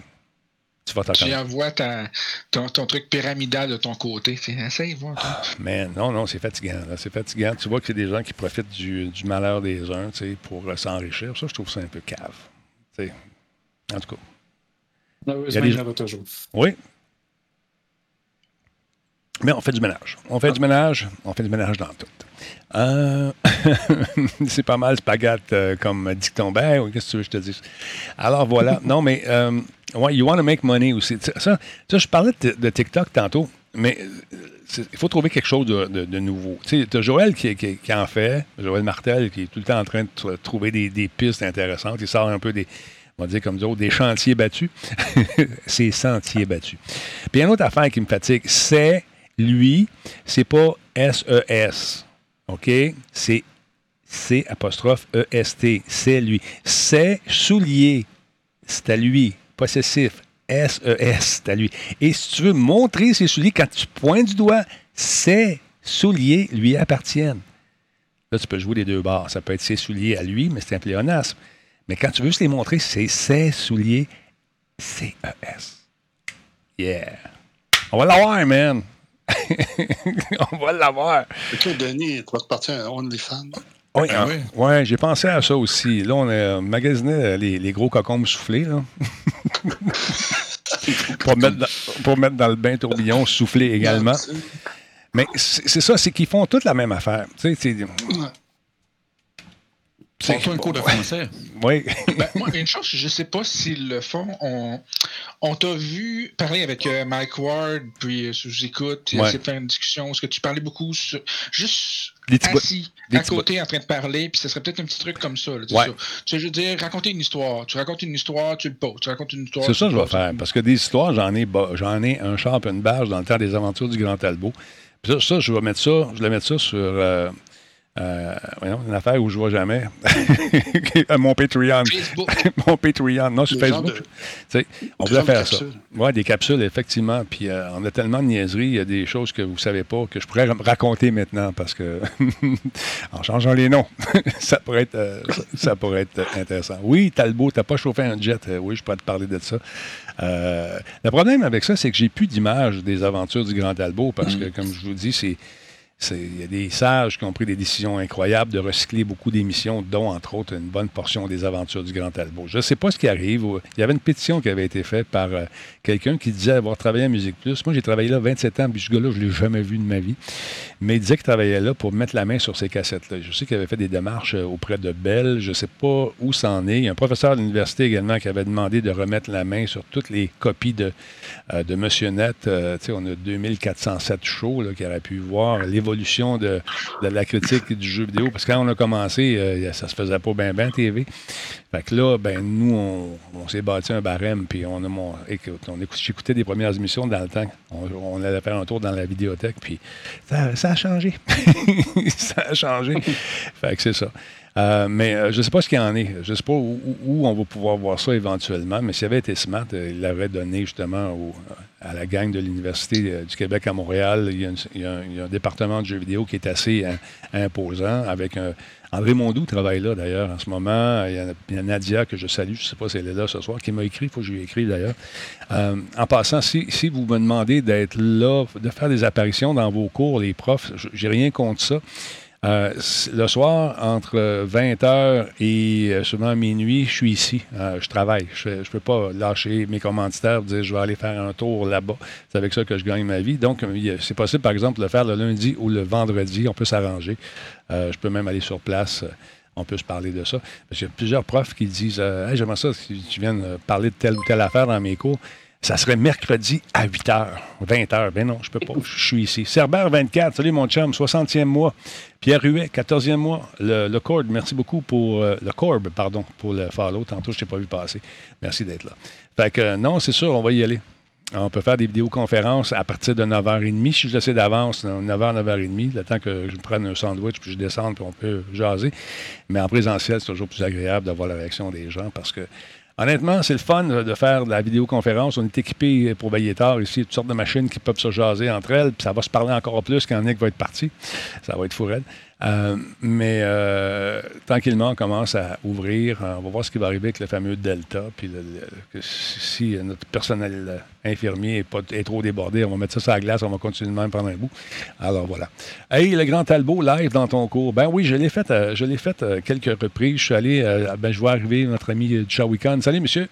Tu vas te Tu reconnaître. envoies ta, ton, ton truc pyramidal de ton côté. Tu Essaye, voir. Mais non, non, c'est fatigant. C'est fatigant. Tu vois que c'est des gens qui profitent du, du malheur des uns tu pour euh, s'enrichir. Ça, je trouve ça un peu cave. Tu. En tout cas. Malheureusement, des- il y en a toujours. Oui. Mais on fait du ménage. On fait du ménage. On fait du ménage dans tout. Euh, [laughs] c'est pas mal spaghette euh, comme dicton. Oui, qu'est-ce que tu veux que je te dise? Alors voilà. Non, mais euh, ouais, you want to make money aussi. Ça, ça, je parlais de, de TikTok tantôt, mais euh, il faut trouver quelque chose de, de- de nouveau. Tu sais, as Joël qui, qui- qui en fait, Joël Martel, qui est tout le temps en train de tr- trouver des, des pistes intéressantes. Il sort un peu des, on va dire comme d'autres, des chantiers battus. [laughs] c'est sentiers battus. Puis il y a une autre affaire qui me fatigue, c'est lui, c'est pas S-E-S. OK? C'est C apostrophe E-S-T. C'est lui. C'est soulier. C'est à lui. Possessif. S-E-S. C'est à lui. Et si tu veux montrer ses souliers, quand tu pointes du doigt, ces souliers lui appartiennent. Là, tu peux jouer les deux barres. Ça peut être ses souliers à lui, mais c'est un pléonasme. Mais quand tu veux se les montrer, c'est ses souliers C-E-S. Yeah. On va l'avoir, man. [laughs] On va l'avoir. Ok, Denis, tu vas te partir à OnlyFans? Oui, Ah hein, oui? ouais, j'ai pensé à ça aussi. Là, on a magasiné euh, les, les gros cocombes soufflés, là. [laughs] pour, mettre dans, pour mettre dans le bain tourbillon soufflé également. Mais c'est c'est ça, c'est qu'ils font toute la même affaire. Tu sais, c'est- un cours de français. Oui. [laughs] Ben, moi, une chose, je sais pas s'ils le font. On, on t'a vu parler avec euh, Mike Ward, puis euh, sous écoute, Ouais. essayer de faire une discussion. Est-ce que tu parlais beaucoup sur- juste assis à côté en train de parler, puis ce serait peut-être un petit truc comme ça. là, tu Ouais. ça. Veux dire, raconter une histoire. Tu racontes une histoire, tu le poses. Tu racontes une histoire. C'est ça que je vais faire. Parce que des histoires, j'en ai, j'en ai un champ et une bâche dans le temps des aventures du Grand Talbot. Puis ça, ça, je vais mettre ça, je vais mettre ça sur euh, euh, voyons, une affaire où je ne vois jamais. À [laughs] mon Patreon. Facebook. [laughs] mon Patreon, non, sur Facebook. de- on voulait faire ça. capsules. Oui, des capsules, effectivement. Puis euh, on a tellement de niaiseries, il y a des choses que vous ne savez pas, que je pourrais ra- raconter maintenant parce que, [laughs] en changeant les noms, ça, pourrait être, euh, ça, ça pourrait être intéressant. Oui, Talbot, tu n'as pas chauffé un jet. Euh, oui, je pourrais te parler de ça. Euh, le problème avec ça, c'est que j'ai plus d'image des aventures du Grand Talbot parce que, comme je vous dis, c'est- il y a des sages qui ont pris des décisions incroyables de recycler beaucoup d'émissions, dont, entre autres, une bonne portion des aventures du Grand Talbot. Je ne sais pas ce qui arrive. Il y avait une pétition qui avait été faite par euh, quelqu'un qui disait avoir travaillé à Musique Plus. Moi, j'ai travaillé là 27 ans, puis ce gars-là, je ne l'ai jamais vu de ma vie. Mais il disait qu'il travaillait là pour mettre la main sur ces cassettes-là. Je sais qu'il avait fait des démarches euh, auprès de Bell. Je ne sais pas où ça en est. Il y a un professeur de l'université également qui avait demandé de remettre la main sur toutes les copies de, euh, de Monsieur Net. Euh, on a 2407 shows là, qui auraient pu voir l'évolution de, de la critique du jeu vidéo. Parce que quand on a commencé, euh, ça se faisait pas bien, bien TV. Fait que là, ben, nous, on, s'est bâti un barème, puis on a mon, écoute, on j'écoutais des premières émissions dans le temps. On, on allait faire un tour dans la vidéothèque, puis ça, ça a changé. [laughs] ça a changé. fait que c'est ça. Euh, mais euh, je ne sais pas ce qu'il en est. Je ne sais pas où, on va pouvoir voir ça éventuellement, mais s'il avait été smart, euh, il l'aurait donné justement à la gang de l'Université du Québec à Montréal. Il y, a un, département de jeux vidéo qui est assez imposant avec. André Mondou travaille là d'ailleurs en ce moment. Il y, a, a Nadia que je salue, je ne sais pas si elle est là ce soir, qui m'a écrit, il faut que je lui écrive d'ailleurs. En passant, si, si vous me demandez d'être là, de faire des apparitions dans vos cours, les profs, j'ai rien contre ça. Euh, le soir, entre 20h et euh, souvent minuit, je suis ici. Euh, je travaille. Je ne peux pas lâcher mes commanditaires dire je vais aller faire un tour là-bas. C'est avec ça que je gagne ma vie. Donc, c'est possible, par exemple, de le faire le lundi ou le vendredi. On peut s'arranger. Je peux même aller sur place. on peut se parler de ça. Parce qu'il y a plusieurs profs qui disent Hey, J'aimerais ça si tu viennes parler de telle ou telle affaire dans mes cours. Ça serait mercredi à 8 h, 20 h. Ben non, je peux pas. Je suis ici. Cerbère 24, salut mon chum, 60e mois. Pierre Huet, 14e mois. Le, le Cord, merci beaucoup pour. euh, le Corb, pardon, pour le follow. Tantôt, je t'ai pas vu passer. Merci d'être là. Fait que euh, non, c'est sûr, on va y aller. On peut faire des vidéoconférences à partir de 9h30. Si je le sais d'avance, 9h, 9h30, le temps que je prenne un sandwich, puis je descende, puis on peut jaser. Mais en présentiel, c'est toujours plus agréable d'avoir la réaction des gens parce que, honnêtement, c'est le fun de faire la vidéoconférence. On est équipé pour veiller tard ici, toutes sortes de machines qui peuvent se jaser entre elles, puis ça va se parler encore plus quand Nick va être parti. Ça va être fou raide. Euh, mais euh, tranquillement, on commence à ouvrir. On va voir ce qui va arriver avec le fameux Delta. Puis si notre personnel euh, infirmier est, trop débordé, on va mettre ça sur la glace, on va continuer de même pendant un bout. Alors voilà. Hey, le grand Talbot, live dans ton cours. Ben oui, je l'ai fait, euh, je l'ai fait euh, quelques reprises. Je suis allé, euh, ben, je vois arriver notre ami euh, du Shawikan. Salut, monsieur.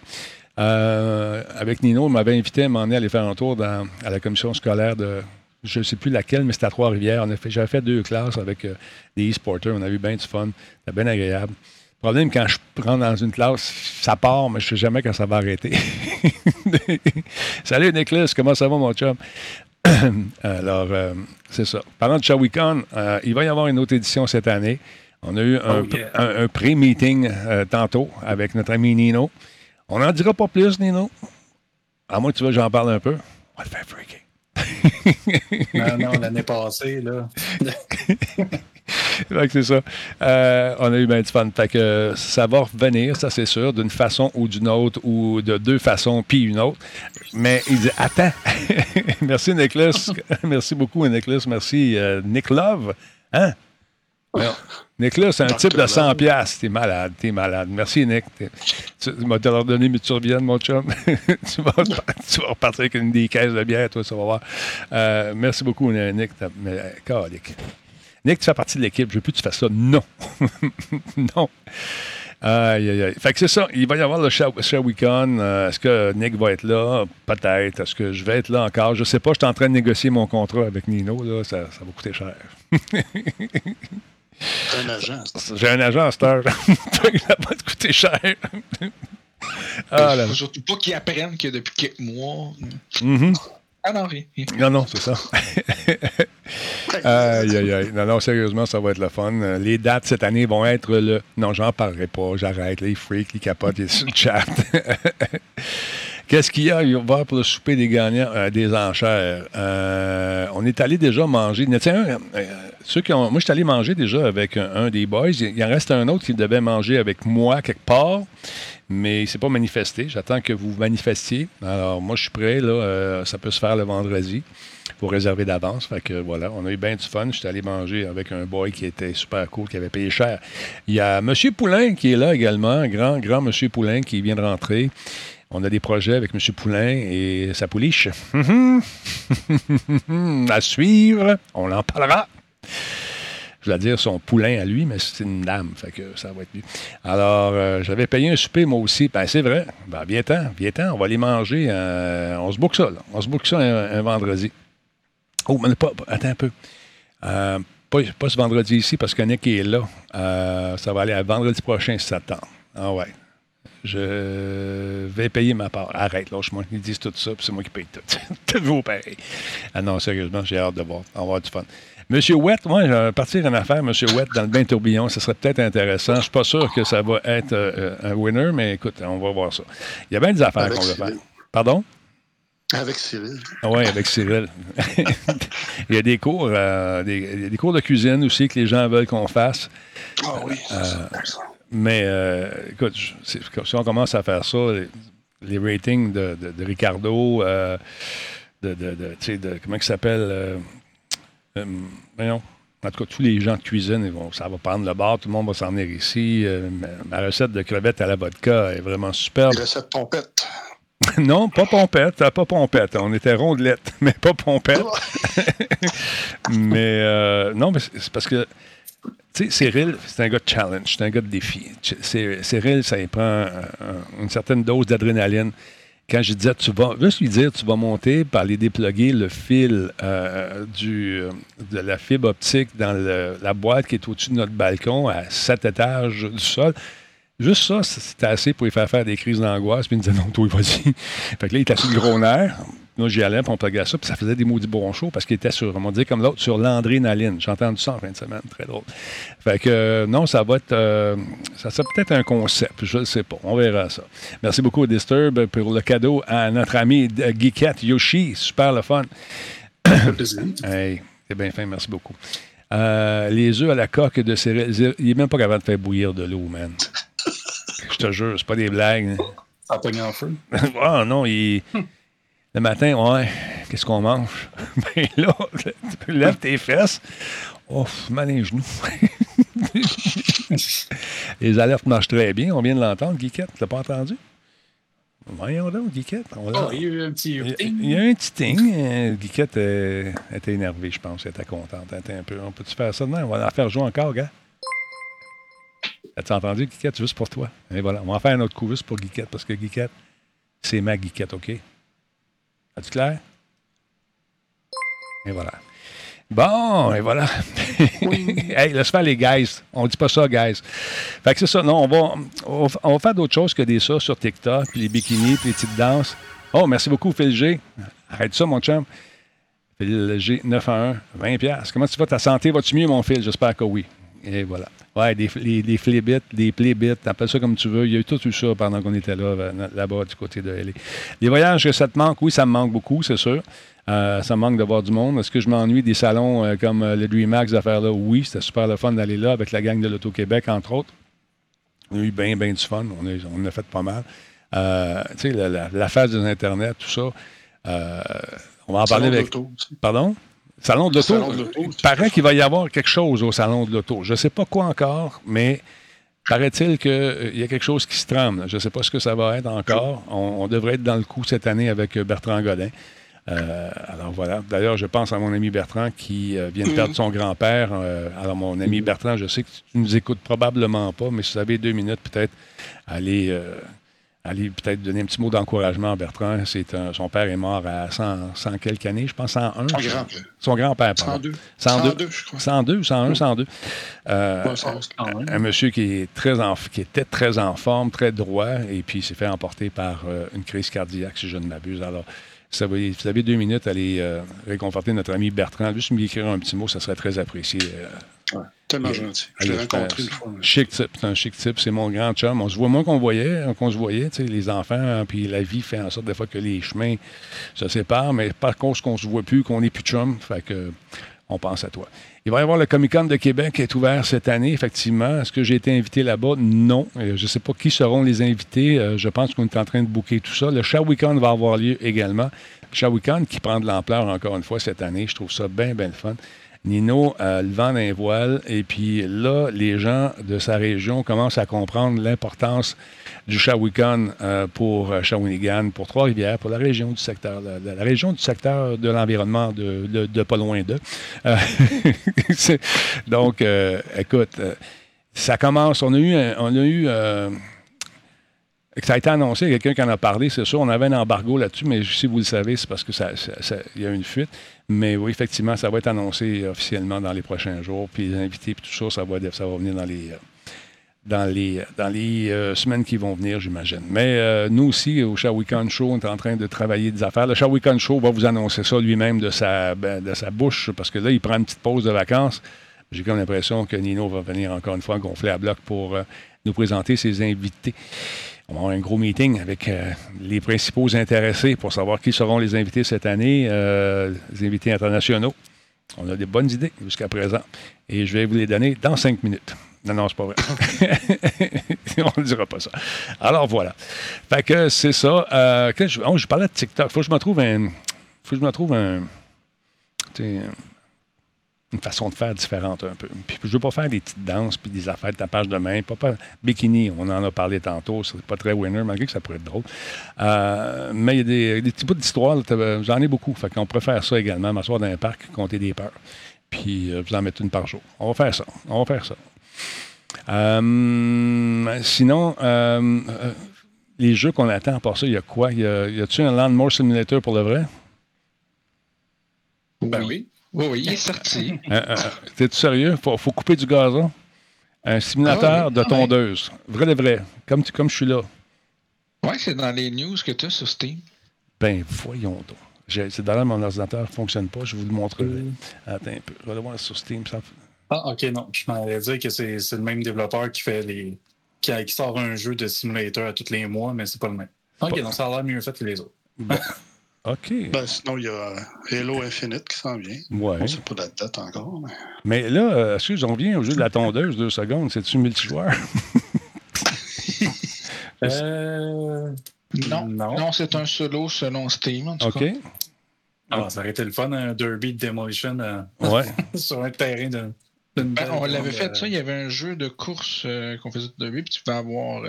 Euh, avec Nino, il m'avait invité à m'emmener aller faire un tour dans- à la commission scolaire de, je ne sais plus laquelle, mais c'était à Trois-Rivières. J'avais fait deux classes avec euh, des e-sporters. On a eu bien du fun. C'était bien agréable. Le problème, quand je rentre dans une classe, ça part, mais je ne sais jamais quand ça va arrêter. [laughs] Salut, Nicolas. Comment ça va, mon chum? [clears throat] Alors, euh, c'est ça. Parlant de Shawikan, euh, il va y avoir une autre édition cette année. On a eu un, Oh, yeah. un- un pré-meeting euh, tantôt avec notre ami Nino. On n'en dira pas plus, Nino. À moins que tu veux que j'en parle un peu. On va le faire freaker. [laughs] Non, non, l'année passée, là. [laughs] C'est ça. Euh, on a eu bien du fun. Fait que ça va revenir, ça c'est sûr, d'une façon ou d'une autre, ou de deux façons, puis une autre. Mais il dit Attends. [laughs] Merci, Nicholas. Merci beaucoup, Nicholas. Merci, euh, Nick Love. Hein? Non. Nicolas, c'est un type de 100 Love. piastres. T'es malade, t'es malade. Merci, Nick. Tu m'as te leur donné, mais tu reviennes, mon chum. [laughs] tu, vas, tu vas repartir avec une des caisses de bière, toi, ça va voir. Euh, merci beaucoup, Nick. Mais, euh, calique. Nick, tu fais partie de l'équipe. Je veux plus que tu fasses ça. Non. [laughs] non. Aïe, aïe, aïe. Fait que c'est ça. Il va y avoir le Show- Shawicon. Euh, Est-ce que Nick va être là? Peut-être. Est-ce que je vais être là encore? Je sais pas. Je suis en train de négocier mon contrat avec Nino. Là. Ça, ça va coûter cher. [laughs] C'est un agent. J'ai un agent à cette heure. [laughs] Que ça va te coûter cher. [laughs] ah, là. Faut surtout pas qu'ils apprennent que depuis quelques mois. Mhm. Ah non, rien. Non, non, c'est ça. [laughs] Aïe, aïe, aïe. Non, non, sérieusement, ça va être le fun. Les dates cette année vont être le. Non, j'en parlerai pas. J'arrête. Les freaks, les capotes, les chat. Qu'est-ce qu'il y a? Pour le souper des gagnants euh, des enchères. Euh, on est allé déjà manger. Un, euh, ceux qui ont, moi, je suis allé manger déjà avec un, des boys. Il en reste un autre qui devait manger avec moi quelque part, mais il ne s'est pas manifesté. J'attends que vous manifestiez. Alors, moi, je suis prêt. Là, ça peut se faire le vendredi pour réserver d'avance. Fait que voilà, on a eu bien du fun. Je suis allé manger avec un boy qui était super cool, qui avait payé cher. Il y a M. Poulain qui est là également, grand, grand M. Poulain qui vient de rentrer. On a des projets avec M. Poulain et sa pouliche. [laughs] à suivre, on en parlera. Je voulais dire son poulain à lui, mais c'est une dame, fait que ça va être lui. Alors, euh, j'avais payé un souper, moi aussi. Ben, c'est vrai. Ben, viens-t'en, viens-t'en, on va aller manger. euh, on se boucle ça, là. On se boucle ça un, vendredi. Oh, mais pas, attends un peu. Euh, pas, ce vendredi ici, parce que Nick est là. Ça va aller à vendredi prochain, si ça te tente. Ah ouais. Je vais payer ma part. Arrête, lâche-moi. Ils disent tout ça, puis c'est moi qui paye tout. [laughs] Toujours pareil. Ah non, sérieusement, j'ai hâte de voir. On va avoir du fun. Monsieur Wett, moi, je vais partir en affaire, Monsieur Wett, dans le bain tourbillon. Ce serait peut-être intéressant. Je ne suis pas sûr que ça va être euh, un winner, mais écoute, on va voir ça. Il y a bien des affaires qu'on veut faire. Pardon? Avec Cyril. Oui, avec Cyril. [laughs] il y a des cours, euh, des, des cours de cuisine aussi que les gens veulent qu'on fasse. Ah oui, Euh, ça, ça. Mais euh, écoute, je- si on commence à faire ça, les, les ratings de, de- de Ricardo, euh, de, de, comment il s'appelle euh, voyons. En tout cas, tous les gens de cuisine, ils vont, ça va prendre le bar, tout le monde va s'en venir ici. Ma, ma recette de crevettes à la vodka est vraiment superbe. Il recette pompette. [laughs] non, pas pompette, euh, pas pompette. On était rondelette, [laughs] mais pas pompette. [laughs] mais euh, non, mais c'est parce que, tu sais, Cyril, c'est un gars de challenge, c'est un gars de défi. Cyril, ça y prend un- une certaine dose d'adrénaline. Quand je disais, tu vas, juste lui dire, tu vas monter par aller dépluguer le fil euh, de la fibre optique dans la boîte qui est au-dessus de notre balcon à sept étages du sol. Juste ça, c'était assez pour lui faire faire des crises d'angoisse. Puis il me disait, non, toi, vas-y. [laughs] Fait que là, il était sur le gros nerf. Moi, j'y allais, puis on plugait ça, puis ça faisait des maudits bons shows parce qu'il était sur, on dit comme l'autre, sur l'andrénaline. J'ai entendu ça en fin de semaine, très drôle. Fait que, euh, non, ça va être, euh, ça sera peut-être un concept, je ne sais pas, on verra ça. Merci beaucoup, Disturb, pour le cadeau à notre ami euh, Geekette Yoshi, super le fun. [coughs] Hey, c'est bien fin, merci beaucoup. Euh, les œufs à la coque de Cyril, il n'est même pas capable de faire bouillir de l'eau, man. [laughs] Je te jure, c'est pas des blagues. Ça a en feu. [laughs] Ah non, il... [laughs] le matin, ouais, qu'est-ce qu'on mange? [laughs] Ben là, tu lèves tes fesses. Oh, mal les genoux. [laughs] Les alertes marchent très bien. On vient de l'entendre, Guiquette. Tu l'as pas entendu? Voyons donc, Guiquette. On Oh, il y a eu un petit. il y a- il y a un petit ting. Euh, Guiquette euh, était énervée, je pense. Elle était contente. Elle était un peu. On peut-tu faire ça demain? On va la faire jouer encore, gars. As-tu entendu, Guiquette? Juste pour toi. Et voilà. On va en faire un autre coup juste pour Guiquette parce que Guiquette, c'est ma Guiquette, OK? As-tu clair? Et voilà. Bon, et voilà. [laughs] [laughs] hey, laisse faire les guys. On dit pas ça, guys. Fait que c'est ça. Non, on va, on va, on va faire d'autres choses que des ça sur TikTok, puis les bikinis, puis les petites danses. Oh, merci beaucoup, Phil G. Arrête ça, mon chum. Phil G, 911, 20 piastres. Comment tu vas? Ta santé va-tu mieux, mon Phil? J'espère que oui. Et voilà. Ouais, des, les, les flébits, des playbits, appelle ça comme tu veux. Il y a eu tout eu ça pendant qu'on était là, euh, là-bas, du côté de LA. Les voyages, que ça te manque, oui, ça me manque beaucoup, c'est sûr. Euh, ça me manque de voir du monde. Est-ce que je m'ennuie des salons euh, comme euh, le DreamHack, ces affaires-là? Oui, c'était super le fun d'aller là avec la gang de l'Auto-Québec, entre autres. On a eu bien, bien du fun. On, a, on en a fait pas mal. Euh, tu sais, la, la, la phase des Internet, tout ça. Euh, on va en parler avec. Pardon? Salon de l'auto. Il paraît qu'il va y avoir quelque chose au salon de l'auto. Je ne sais pas quoi encore, mais paraît-il qu'il y a quelque chose qui se trame. là. Je ne sais pas ce que ça va être encore. On, on devrait être dans le coup cette année avec euh, Bertrand Godin. Euh, alors voilà. D'ailleurs, je pense à mon ami Bertrand qui euh, vient de perdre son grand-père. Euh, alors, mon ami Bertrand, je sais que tu nous écoutes probablement pas, mais si vous avez deux minutes, peut-être, allez, allez peut-être donner un petit mot d'encouragement à Bertrand. C'est un- son père est mort à 100, 100 quelques années, je pense 101. Son grand-père. Son grand-père, pardon. 102. 102. 102, je crois. 102, 101, 102. Euh, Ouais, ça, c'est- Quand même. un monsieur qui, est très en, qui était très en forme, très droit, et puis il s'est fait emporter par euh, une crise cardiaque, si je ne m'abuse. Alors, si vous avez, si vous avez deux minutes, allez euh, réconforter notre ami Bertrand. Juste lui écrire un petit mot, ça serait très apprécié. Euh, ouais, tellement gentil. Je l'ai rencontré une fois. Chic type, c'est un chic type, c'est mon grand chum. On se voit moins qu'on voyait, qu'on se voyait, les enfants, hein, puis la vie fait en sorte des fois que les chemins se séparent, mais par contre, qu'on se voit plus, qu'on n'est plus chum, fait que on pense à toi. Il va y avoir le Comic Con de Québec qui est ouvert cette année, effectivement. Est-ce que j'ai été invité là-bas? Non. Je ne sais pas qui seront les invités. Euh, je pense qu'on est en train de booker tout ça. Le Shawicon va avoir lieu également. Le Shawicon qui prend de l'ampleur encore une fois cette année. Je trouve ça bien, bien le fun. Nino a le vent d'un voile. Et puis là, les gens de sa région commencent à comprendre l'importance du Shawinigan euh, pour euh, Shawinigan, pour Trois-Rivières, pour la région du secteur, la, région du secteur de l'environnement de, de- pas loin d'eux. Euh, [laughs] donc, euh, écoute, euh, ça commence. On a eu, on a eu euh, ça a été annoncé, quelqu'un qui en a parlé, c'est sûr. On avait un embargo là-dessus, mais si vous le savez, c'est parce que ça, y a une fuite. Mais oui, effectivement, ça va être annoncé officiellement dans les prochains jours. Puis les invités, puis tout ça, ça va, venir dans les, dans les, dans les euh, semaines qui vont venir, j'imagine. Mais euh, nous aussi, au Shawicon Show, on est en train de travailler des affaires. Le Shawicon Show va vous annoncer ça lui-même de sa, ben, de sa bouche, parce que là, il prend une petite pause de vacances. J'ai comme l'impression que Nino va venir encore une fois gonfler à bloc pour euh, nous présenter ses invités. On va avoir un gros meeting avec euh, les principaux intéressés pour savoir qui seront les invités cette année, euh, les invités internationaux. On a des bonnes idées jusqu'à présent et je vais vous les donner dans cinq minutes. Non, non, c'est pas vrai. [laughs] On ne dira pas ça. Alors voilà. Fait que c'est ça. Euh, je, oh, parlais de TikTok. Faut que je me trouve un. Faut que je me trouve un. Une façon de faire différente un peu. Puis je veux pas faire des petites danses puis des affaires de tapage de main. Pas, pas bikini, on en a parlé tantôt, c'est pas très winner, malgré que ça pourrait être drôle. Euh, mais il y a des, petits bouts d'histoire, j'en ai beaucoup. Fait qu'on pourrait ça également, m'asseoir dans un parc, compter des peurs. Puis euh, vous en mettre une par jour. On va faire ça. On va faire ça. Euh, sinon, euh, les jeux qu'on attend part ça, il y a quoi? Y a-tu un Landmore Simulator pour le vrai? Ben. Oui, oui, il est [laughs] sorti. Euh, euh, T'es-tu sérieux? Faut, faut couper du gazon? Un simulateur Ah oui, de ah tondeuse. Vrai de vrai. Comme, tu- comme je suis là. Ouais, c'est dans les news que tu as sur Steam. Ben, voyons donc. C'est d'ailleurs mon ordinateur ne fonctionne pas. Je vous le montrerai. Attends un peu. Je vais le voir sur Steam. Ça... Ah, ok, non. Je m'en allais dire que c'est le même développeur qui fait les. qui, qui sort un jeu de simulator à tous les mois, mais c'est pas le même. Ok, Pas- donc ça a l'air mieux fait que les autres. [laughs] OK. Ben, sinon, il y a Halo Infinite qui s'en vient. Ouais. On ne sait pas la date encore. Mais... Mais là, euh, excuse, on revient au jeu de la tondeuse, deux secondes. C'est-tu multijoueur? [laughs] Euh. Non, Non. non, c'est un solo selon Steam, en tout OK. cas. Ah, ça aurait été le fun, un derby de demolition euh, Ouais. [laughs] sur un terrain de. d'une Ben, belle on l'avait fait euh, ça, il y avait un jeu de course euh, qu'on faisait de lui, puis tu pouvais avoir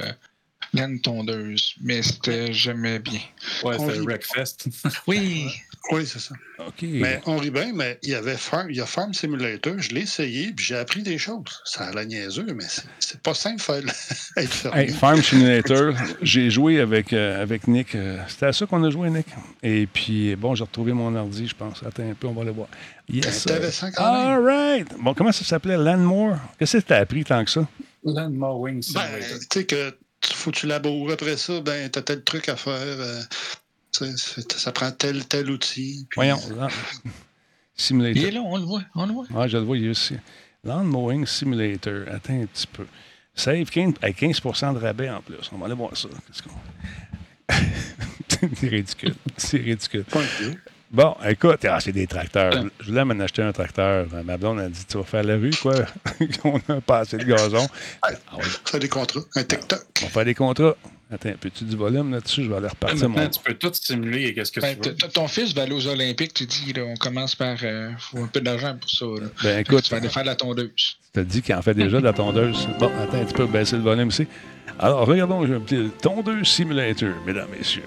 une tondeuse, mais c'était jamais bien. Ouais, c'était Wreckfest. [laughs] Oui, Oui, c'est ça. OK. Mais on rit bien, mais il y avait Farm, il y a Farm Simulator, je l'ai essayé, puis j'ai appris des choses. Ça a l'air niaiseux, mais c'est- pas simple [laughs] être fermé. Hey, Farm Simulator, j'ai joué avec, euh, avec Nick. euh, C'était à ça qu'on a joué, Nick. Et puis, bon, j'ai retrouvé mon ordi, je pense. Attends un peu, on va le voir. Yes. Intéressant quand même. All right. Bon, comment ça s'appelait? Landmore? Qu'est-ce que t'as appris tant que ça? Land Mowing Ben, Simulator. tu sais que faut que tu laboures après ça, ben, t'as tel truc à faire. euh, tu ça prend tel, tel outil. puis- Voyons. Land- il Simulator. est là, on le voit, on le voit. Ouais, je le vois, il est aussi. Lawn Mowing Simulator. Attends un petit peu. Save 15, avec 15 de rabais en plus. On va aller voir ça. [laughs] C'est ridicule. C'est ridicule. Pas. Bon, écoute, ah, c'est des tracteurs. Je voulais m'en acheter un tracteur. Ma blonde a dit Tu vas faire la rue, quoi [laughs] On a passé le gazon. Ah oui, Faire des contrats. Un TikTok. on va faire des contrats. Attends, peux-tu du volume là-dessus? Je vais aller repartir Maintenant, mon. tu peux tout simuler qu'est-ce que Ben, tu veux. ton fils va aller aux Olympiques, tu dis, là, on commence par. euh, faut un peu d'argent pour ça. Là. Ben écoute, tu vas aller faire de la tondeuse. tu as dit qu'il en fait déjà de la tondeuse. [laughs] Bon, attends, tu peux baisser le volume ici. Alors, regardons j'ai un petit tondeuse simulator, mesdames, messieurs.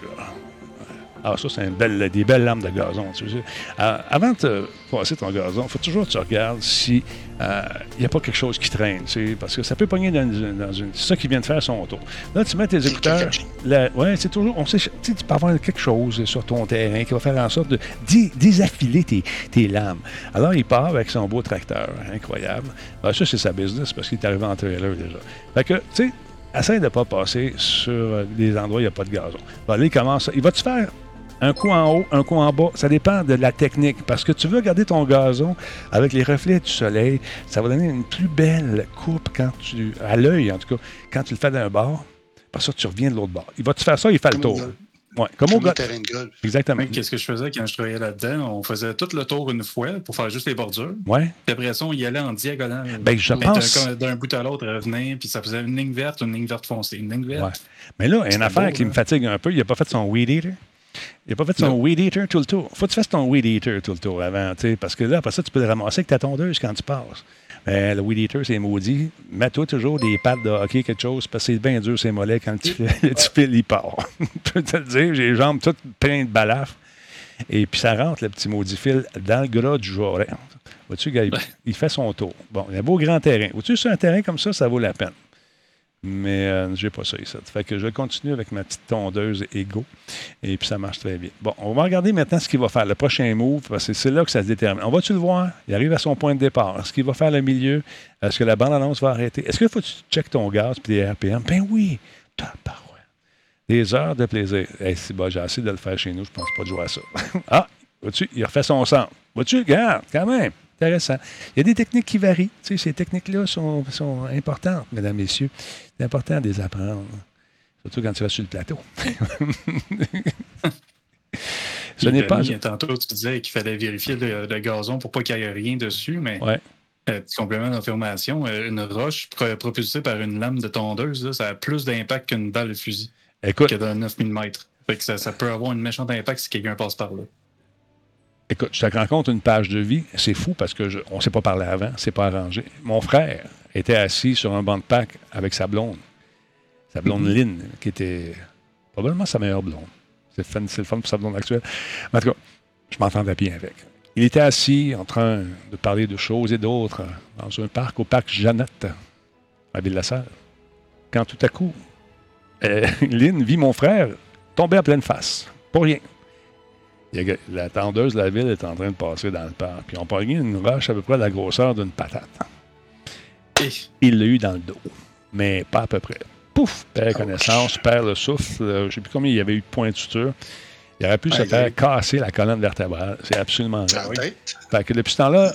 Ah, ça, c'est des belles lames de gazon. Tu sais. Euh, avant de te passer ton gazon, il faut toujours que tu regardes si il n'y a pas quelque chose qui traîne. tu sais, Parce que ça peut pogner dans, une- dans une. C'est ça qui vient de faire son tour. Là, tu mets tes écouteurs. la- ouais, c'est toujours. On sait, tu peux avoir quelque chose sur ton terrain qui va faire en sorte de dé- désaffiler tes, tes lames. Alors, il part avec son beau tracteur. Incroyable. Ben, ça, c'est sa business parce qu'il est arrivé en trailer déjà. Fait que, tu sais, essaye de ne pas passer sur euh, des endroits où il n'y a pas de gazon. Ben, là, il commence. Il va-tu faire un coup en haut, un coup en bas? Ça dépend de la technique. Parce que tu veux garder ton gazon avec les reflets du soleil. Ça va donner une plus belle coupe quand tu. à l'œil, en tout cas, quand tu le fais d'un bord. Après ça, tu reviens de l'autre bord. Il va-tu faire ça? Il fait le Comme au tour. Ouais, comme au golf. terrain de golf. Exactement. Qu'est-ce que je faisais quand je travaillais là-dedans? On faisait tout le tour une fois pour faire juste les bordures. Ouais. Puis après ça, on y allait en diagonale. Ben, je pense- d'un- bout à l'autre, revenir, puis ça faisait une ligne verte, une ligne verte foncée, une ligne verte. Ouais. Mais là, il y a une affaire beau, qui là. me fatigue un peu. Il n'a pas fait son weed eater? Il n'a pas fait son Non. weed eater tout le tour. faut que tu fasses ton weed eater tout le tour avant, tu sais, parce que là, après ça, tu peux le ramasser avec ta tondeuse quand tu passes. Mais le weed eater, c'est maudit. Mets-toi toujours des pattes de hockey, quelque chose, parce que c'est bien dur, c'est mollet quand tu fais, le petit fil, il part. Je peux te le dire, j'ai les jambes toutes pleines de balafres. Et puis ça rentre, le petit maudit fil, dans le gras du joueur. Vois-tu, il, il fait son tour. Bon, il y a un beau grand terrain. Vois-tu, sur un terrain comme ça, ça vaut la peine. Mais euh, j'ai pas ça ici. Fait que je continue avec ma petite tondeuse Ego. Et puis ça marche très bien. Bon, on va regarder maintenant ce qu'il va faire, le prochain move, parce que c'est là que ça se détermine. On va-tu le voir? Il arrive à son point de départ. Est-ce qu'il va faire le milieu? Est-ce que la bande-annonce va arrêter? Est-ce qu'il faut que tu checkes ton gaz puis les RPM? Ben oui! Tabarouette. Des heures de plaisir. C'est bon, j'ai assez de le faire chez nous, je pense pas de jouer à ça. [laughs] ah, vois-tu, il refait son sang. Vois-tu, regarde, quand même. Intéressant. Il y a des techniques qui varient. Tu sais, ces techniques-là sont, sont importantes, mesdames, messieurs. C'est important de les apprendre. Surtout quand tu vas sur le plateau. [laughs] Ce n'est pas. Tantôt, tu disais qu'il fallait vérifier le, le gazon pour pas qu'il n'y ait rien dessus, mais Ouais. euh, petit complément d'information, euh, une roche pro- propulsée par une lame de tondeuse, là, ça a plus d'impact qu'une balle de fusil, Écoute, que dans 9 mm. Fait que ça, ça peut avoir une méchante impact si quelqu'un passe par là. Écoute, je te rencontre une page de vie. C'est fou parce que je- on ne s'est pas parlé avant, c'est pas arrangé. Mon frère était assis sur un banc de pack avec sa blonde. Sa blonde Lynn, qui était probablement sa meilleure blonde. C'est le fun pour sa blonde actuelle. Mais en tout cas, je m'entendais bien avec. Il était assis en train de parler de choses et d'autres dans un parc, au parc Jeannette, à Ville-la-Salle. Quand tout à coup, euh, [laughs] Lynn vit mon frère tomber à pleine face. Pour rien. La tendeuse de la ville est en train de passer dans le parc. Puis on pogné une roche à peu près de la grosseur d'une patate. Et Il l'a eu dans le dos, mais pas à peu près. Pouf! Perd connaissance, perd le souffle. Euh, Je ne sais plus combien il y avait eu de points de suture. Il aurait pu se faire casser la colonne vertébrale. C'est absolument vrai. Fait que depuis ce temps-là,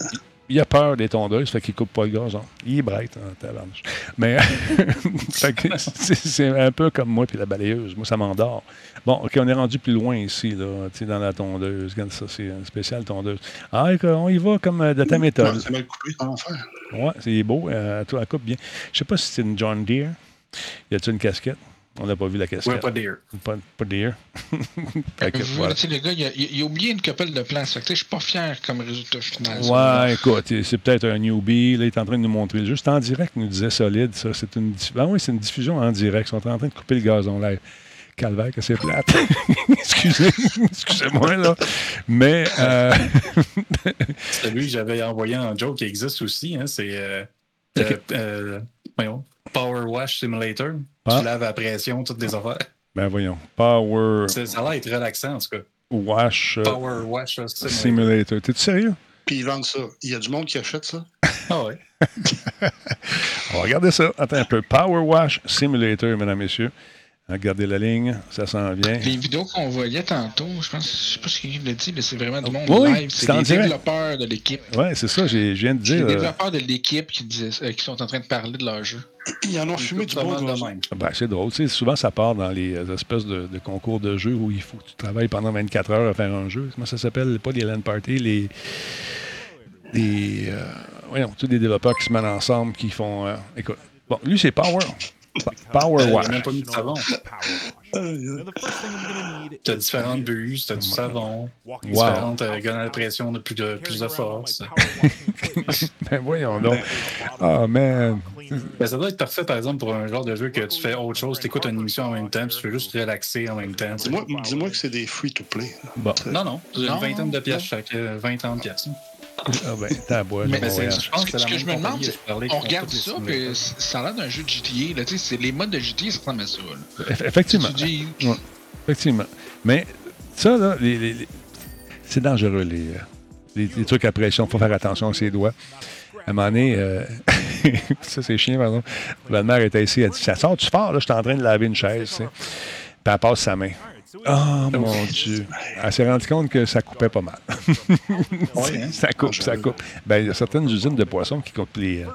il a peur des tondeuses, fait qu'il coupe pas le gazon. Il est bright, hein. Mais [laughs] c'est un peu comme moi puis la balayeuse. Moi, ça m'endort. Bon, OK, on est rendu plus loin ici, là, tu sais, dans la tondeuse. Regarde ça, c'est une spéciale tondeuse. Ah, on y va comme euh, de ta méthode. c'est mal coupé, comment faire? Ouais, c'est beau. Euh, toi, elle coupe bien. Je sais pas si c'est une John Deere. Y a-t-il une casquette? On n'a pas vu la casquette. ouais, pas d'air. Pas, pas [laughs] Vous voilà. tu sais, le gars, il a, il- il a oublié une couple de plans. Je suis pas fier comme résultat final. Ouais, écoute, c'est peut-être un newbie. Là, il est en train de nous montrer le jeu. C'est en direct, nous disait Solide. Ça, c'est une, ah oui, c'est une diffusion en direct. Ils sont en train de couper le gazon live. Calvaire, que c'est plate. [laughs] Excusez, excusez-moi, là. Mais, euh, [laughs] Celui que j'avais envoyé en joke qui existe aussi, hein, c'est euh, Ok. euh, euh, voyons, Power Wash Simulator. Ah. Tu laves à pression, toutes des affaires. ben voyons. Power C'est- Ça a l'air être relaxant, en tout cas. Wash euh, Power Wash Simulator. Simulator. T'es-tu sérieux? Puis ils vendent ça. Il y a du monde qui achète ça. Ah ouais. [laughs] On va regarder ça. Attends un peu. Power Wash Simulator, mesdames, messieurs. Regardez la ligne. Ça s'en vient. Les vidéos qu'on voyait tantôt, je pense, je sais pas si quelqu'un l'a dit, mais c'est vraiment du monde Oui, live. c'est les développeurs de l'équipe. Ouais, c'est ça, j'ai- je viens de C'est les dire. euh, développeurs de l'équipe qui, euh, qui sont en train de parler de leur jeu. Ils en ont fumé du bon de même. Ben, c'est drôle. Tu sais, souvent, ça part dans les euh, espèces de, de concours de jeux où il faut que tu travailles pendant 24 heures à faire un jeu. Comment ça s'appelle? Pas les LAN parties, les. Les. Euh, voyons, tous des développeurs qui se mettent ensemble, qui font. euh, écoute. Bon, lui, c'est Power. Power il Wash. a même pas mis de savon. T'as différentes bues, t'as du savon, Wow. différentes euh, grenades de pression de plus de, plus de force. [laughs] Ben, voyons donc. Ah, man. Ben, ça doit être parfait, par exemple, pour un genre de jeu que tu fais autre chose, t'écoutes une émission en même temps, puis tu veux juste relaxer en même temps. Dis-moi que c'est des free-to-play. Bon. Non, non, une Non, vingtaine de pièces chaque, euh, 20-30 pièces. Ah, ben, t'as à boire. Mais bon, je pense que Ce que je me demande, c'est on regarde ça, puis ça a l'air d'un jeu de GTA. Là, tu sais, c'est les modes de GTA, ça ressemble à ça. Là. Effectivement. Tu dis, Ouais. Effectivement. Mais ça, là, les- les- les- c'est dangereux, les, euh, les, les trucs à pression. Il faut faire attention à ses doigts. À un moment donné, euh, [laughs] ça, c'est chiant, pardon. La mère était ici, elle dit Ça sort, tu fort, là, je suis en train de laver une chaise. tu sais. Puis elle passe sa main. Oh mon Dieu. Elle s'est rendue compte que ça coupait pas mal. [laughs] Hein? ça coupe, ça coupe. Ben, il y a certaines usines de poissons qui coupent les, euh,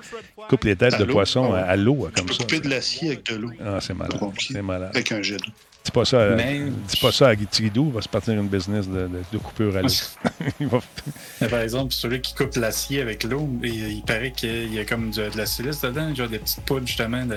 coupent les têtes de poissons à, à l'eau, comme ça. couper de l'acier avec de l'eau. Ah, c'est malade. C'est malade. Avec un jet d'eau. Dis pas ça, à- Mais- dis pas ça à il va se partir une business de, de- de coupure à l'eau. [laughs] Va- par exemple, celui qui coupe l'acier avec l'eau, il, il paraît qu'il y a comme de, de la silice dedans, genre des petites poudres justement de,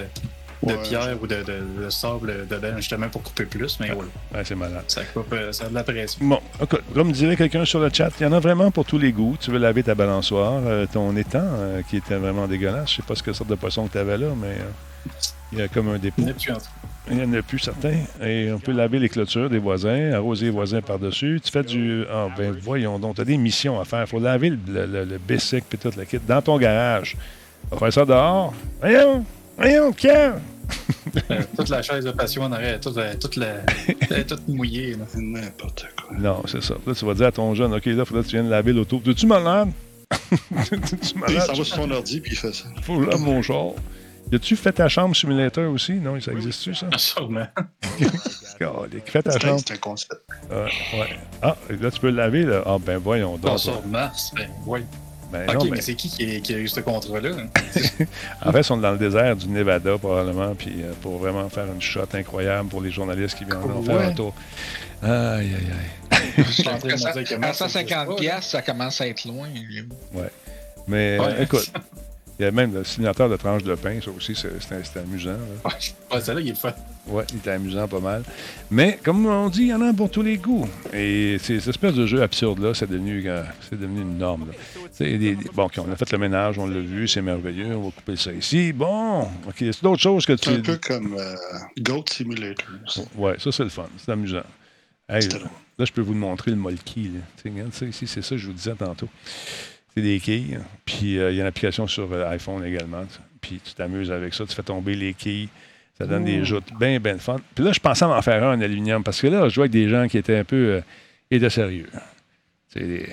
de Ouais. pierre ou de, de- de sable dedans, justement pour couper plus, mais ouais, Ouais, c'est malade. ça coupe, euh, ça a de la pression. Bon, écoute, comme dirait quelqu'un sur le chat, il y en a vraiment pour tous les goûts. Tu veux laver ta balançoire, euh, ton étang, euh, qui était vraiment dégueulasse. Je sais pas ce que sorte de poisson que tu avais là, mais euh, il y a comme un dépôt. Il n'y en a plus en tout. Il n'y en a plus certains. Et on peut laver les clôtures des voisins, arroser les voisins par-dessus. Tu fais du. Ah, ben voyons donc, tu as des missions à faire. Il faut laver le, le, le, le bicycle puis tout le kit dans ton garage. On va faire ça dehors. Voyons! Voyons, Pierre! [laughs] Euh, toute la chaise de passion en arrière, toute, la- toute, la, elle est toute mouillée. Là. C'est n'importe quoi. Non, c'est ça. Là, tu vas dire à ton jeune, OK, là, faudrait que tu viennes laver l'auto. Es-tu malade? Es-tu Puis il malade? s'en va sur son ordi, puis il fait ça. Faut que je lave mon char. As-tu fait ta chambre simulateur aussi? Non, ça existe-tu, ça? [laughs] Sûrement. [laughs] Fais ta chambre. c'est un concept. Euh, ouais. Ah, là, tu peux le laver, là. Ah, ben voyons On donc. sort Mars, ben oui. Ben Ok, non, mais mais c'est qui qui, est- qui a eu ce contrat-là? hein? [laughs] en fait, ils sont dans le désert du Nevada, probablement, puis euh, pour vraiment faire une shot incroyable pour les journalistes qui viennent en faire un tour. Aïe, aïe, aïe. [laughs] Je suis en train de À me dire comment à ça 150 existe pas, piastres, ça commence à être loin. Mais Ouais. euh, écoute, [laughs] il y a même le signateur de tranche de pain, ça aussi, c'est amusant. là. Ouais, ouais celle-là, il est fun. Ouais, il était amusant pas mal. Mais comme on dit, il y en a pour tous les goûts. Et ces cette espèce de jeu absurde-là, c'est devenu, euh, c'est devenu une norme. des- des- bon, OK, on a fait le ménage, on l'a vu, c'est merveilleux, on va couper ça ici. Bon, OK, c'est d'autres choses que tu... C'est un peu comme euh, Goat Simulator. Ouais, ça, c'est le fun. C'est amusant. Hey, C'était là, je peux vous le montrer, le molki. Là. Regarde ça ici, c'est ça que je vous disais tantôt. C'est des quilles. Puis euh, il y a une application sur euh, iPhone également. Puis tu t'amuses avec ça, tu fais tomber les quilles. Ça donne des joutes bien, bien fun. Puis là, je pensais en faire un en aluminium parce que là, je jouais avec des gens qui étaient un peu. euh, et de sérieux. C'est des,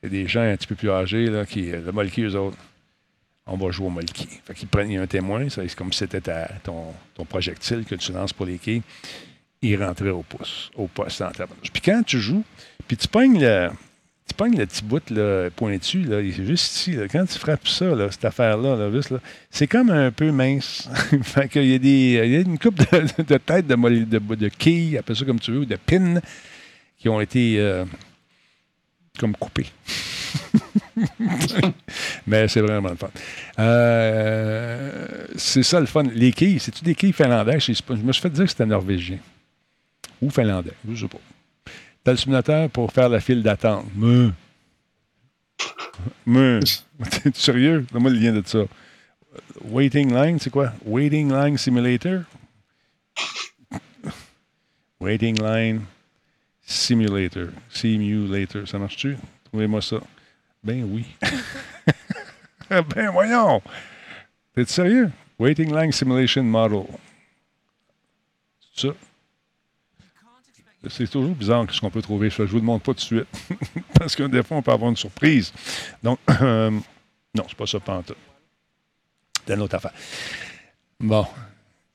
c'est des gens un petit peu plus âgés, là, qui. Le molki, eux autres, on va jouer au molki. Fait qu'ils prennent il y a un témoin, ça, c'est comme si c'était ta- ton, ton projectile que tu lances pour les quilles il rentrait au pouce, au poste en tabarnouche. Puis quand tu joues, puis tu pognes le, tu pognes le petit bout là, pointu, là, est juste ici. quand tu frappes ça, cette affaire-là, là, c'est comme un peu mince. [laughs] fait qu'il y a, des, il y a une coupe de, de têtes de, de, de quilles, appelle ça comme tu veux, ou de pins, qui ont été euh, comme coupées. [laughs] Mais c'est vraiment le fun. Euh, c'est ça le fun. Les quilles, c'est-tu des quilles finlandaises? Je me suis fait dire que c'était norvégien. Ou finlandais, je sais pas. T'as le simulateur pour faire la file d'attente. Mais. [laughs] Mais. [laughs] T'es sérieux? Donne-moi le lien de ça. Waiting line, c'est quoi? Waiting line simulator? [laughs] Waiting line simulator. Simulator. Ça marche-tu? Trouvez-moi ça. Ben oui. ben voyons. T'es sérieux? Waiting line simulation model. C'est ça? C'est toujours bizarre ce qu'on peut trouver. Je ne vous le montre pas tout de suite. [laughs] Parce que des fois, on peut avoir une surprise. Donc, [clears throat] euh, non, c'est pas ça, tout. C'est une autre affaire. Bon.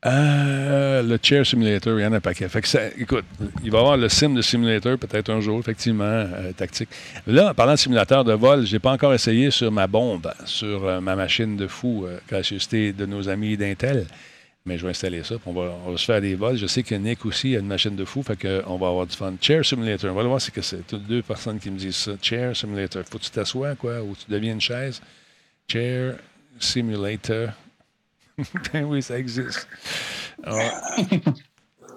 Euh, le Chair Simulator, il y en a un paquet. Fait que ça, écoute, il va y avoir le sim de simulator peut-être un jour, effectivement, euh, tactique. Là, en parlant de simulateur de vol, je n'ai pas encore essayé sur ma bombe, sur euh, ma machine de fou, euh, de nos amis d'Intel. Mais je vais installer ça, puis on va, on va se faire des vols. Je sais que Nick aussi a une machine de fou, fait qu'on va avoir du fun. Chair Simulator, on va le voir, c'est que c'est toutes deux personnes qui me disent ça. Chair Simulator. Faut que tu t'assoies, quoi, ou tu deviens une chaise. Chair Simulator. [laughs] ben oui, ça existe. Ah. [laughs]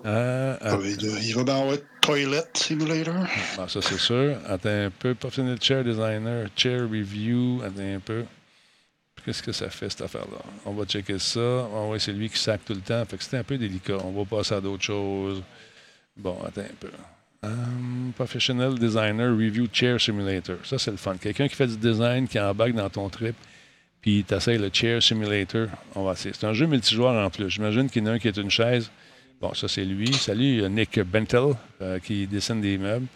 Ah, ah. Il, va bien avoir Toilet Simulator. Bon, ça, c'est sûr. Attends un peu. Professional Chair Designer, Chair Review. Attends un peu. Qu'est-ce que ça fait, cette affaire-là? On va checker ça. Ah c'est lui qui sac tout le temps. Fait que c'était un peu délicat. On va passer à d'autres choses. Bon, attends un peu. Um, professional Designer Review Chair Simulator. Ça, c'est le fun. Quelqu'un qui fait du design, qui embarque dans ton trip, puis tu essaies le Chair Simulator. On va essayer. C'est un jeu multijoueur en plus. J'imagine qu'il y en a un qui est une chaise. Bon, ça, c'est lui. Salut, a Nick Bentel euh, qui dessine des meubles.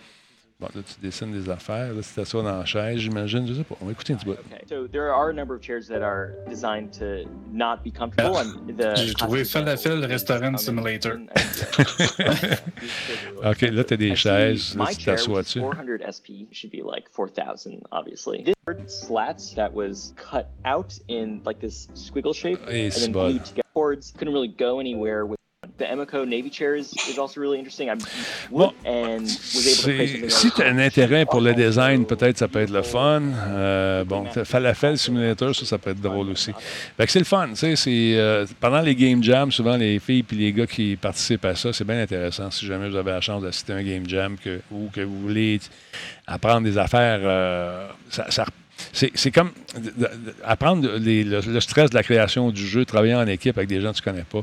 Bon, là, tu dessines des affaires. Là, tu t'assois dans la chaise, j'imagine. Je sais pas. On va écouter un petit bout. Okay. So there are a number of chairs that are designed to not be comfortable. the J'ai trouvé Falafel Restaurant Simulator. [laughs] OK, là, tu as des chaises. Là, My tu chair t'assois was dessus. 400 SP should be like 4,000, obviously. This slats that was cut out in like this squiggle shape Et and c'est then bon. glued together. Cords couldn't really go anywhere with. The Emeco Navy chair is, is also really interesting. I Bon, looked and was able to play C'est- something si tu as un intérêt pour le design, peut-être ça peut être le fun. Euh, bon, Falafel Simulator, ça, ça peut être drôle aussi. Fait que c'est le fun. tu sais, c'est, euh, pendant les Game Jams, souvent les filles et les gars qui participent à ça, c'est bien intéressant. Si jamais vous avez la chance d'assister à un Game Jam que, ou que vous voulez apprendre des affaires, euh, ça, ça- c'est, c'est comme apprendre les- le, le stress de la création du jeu, travailler en équipe avec des gens que tu connais pas.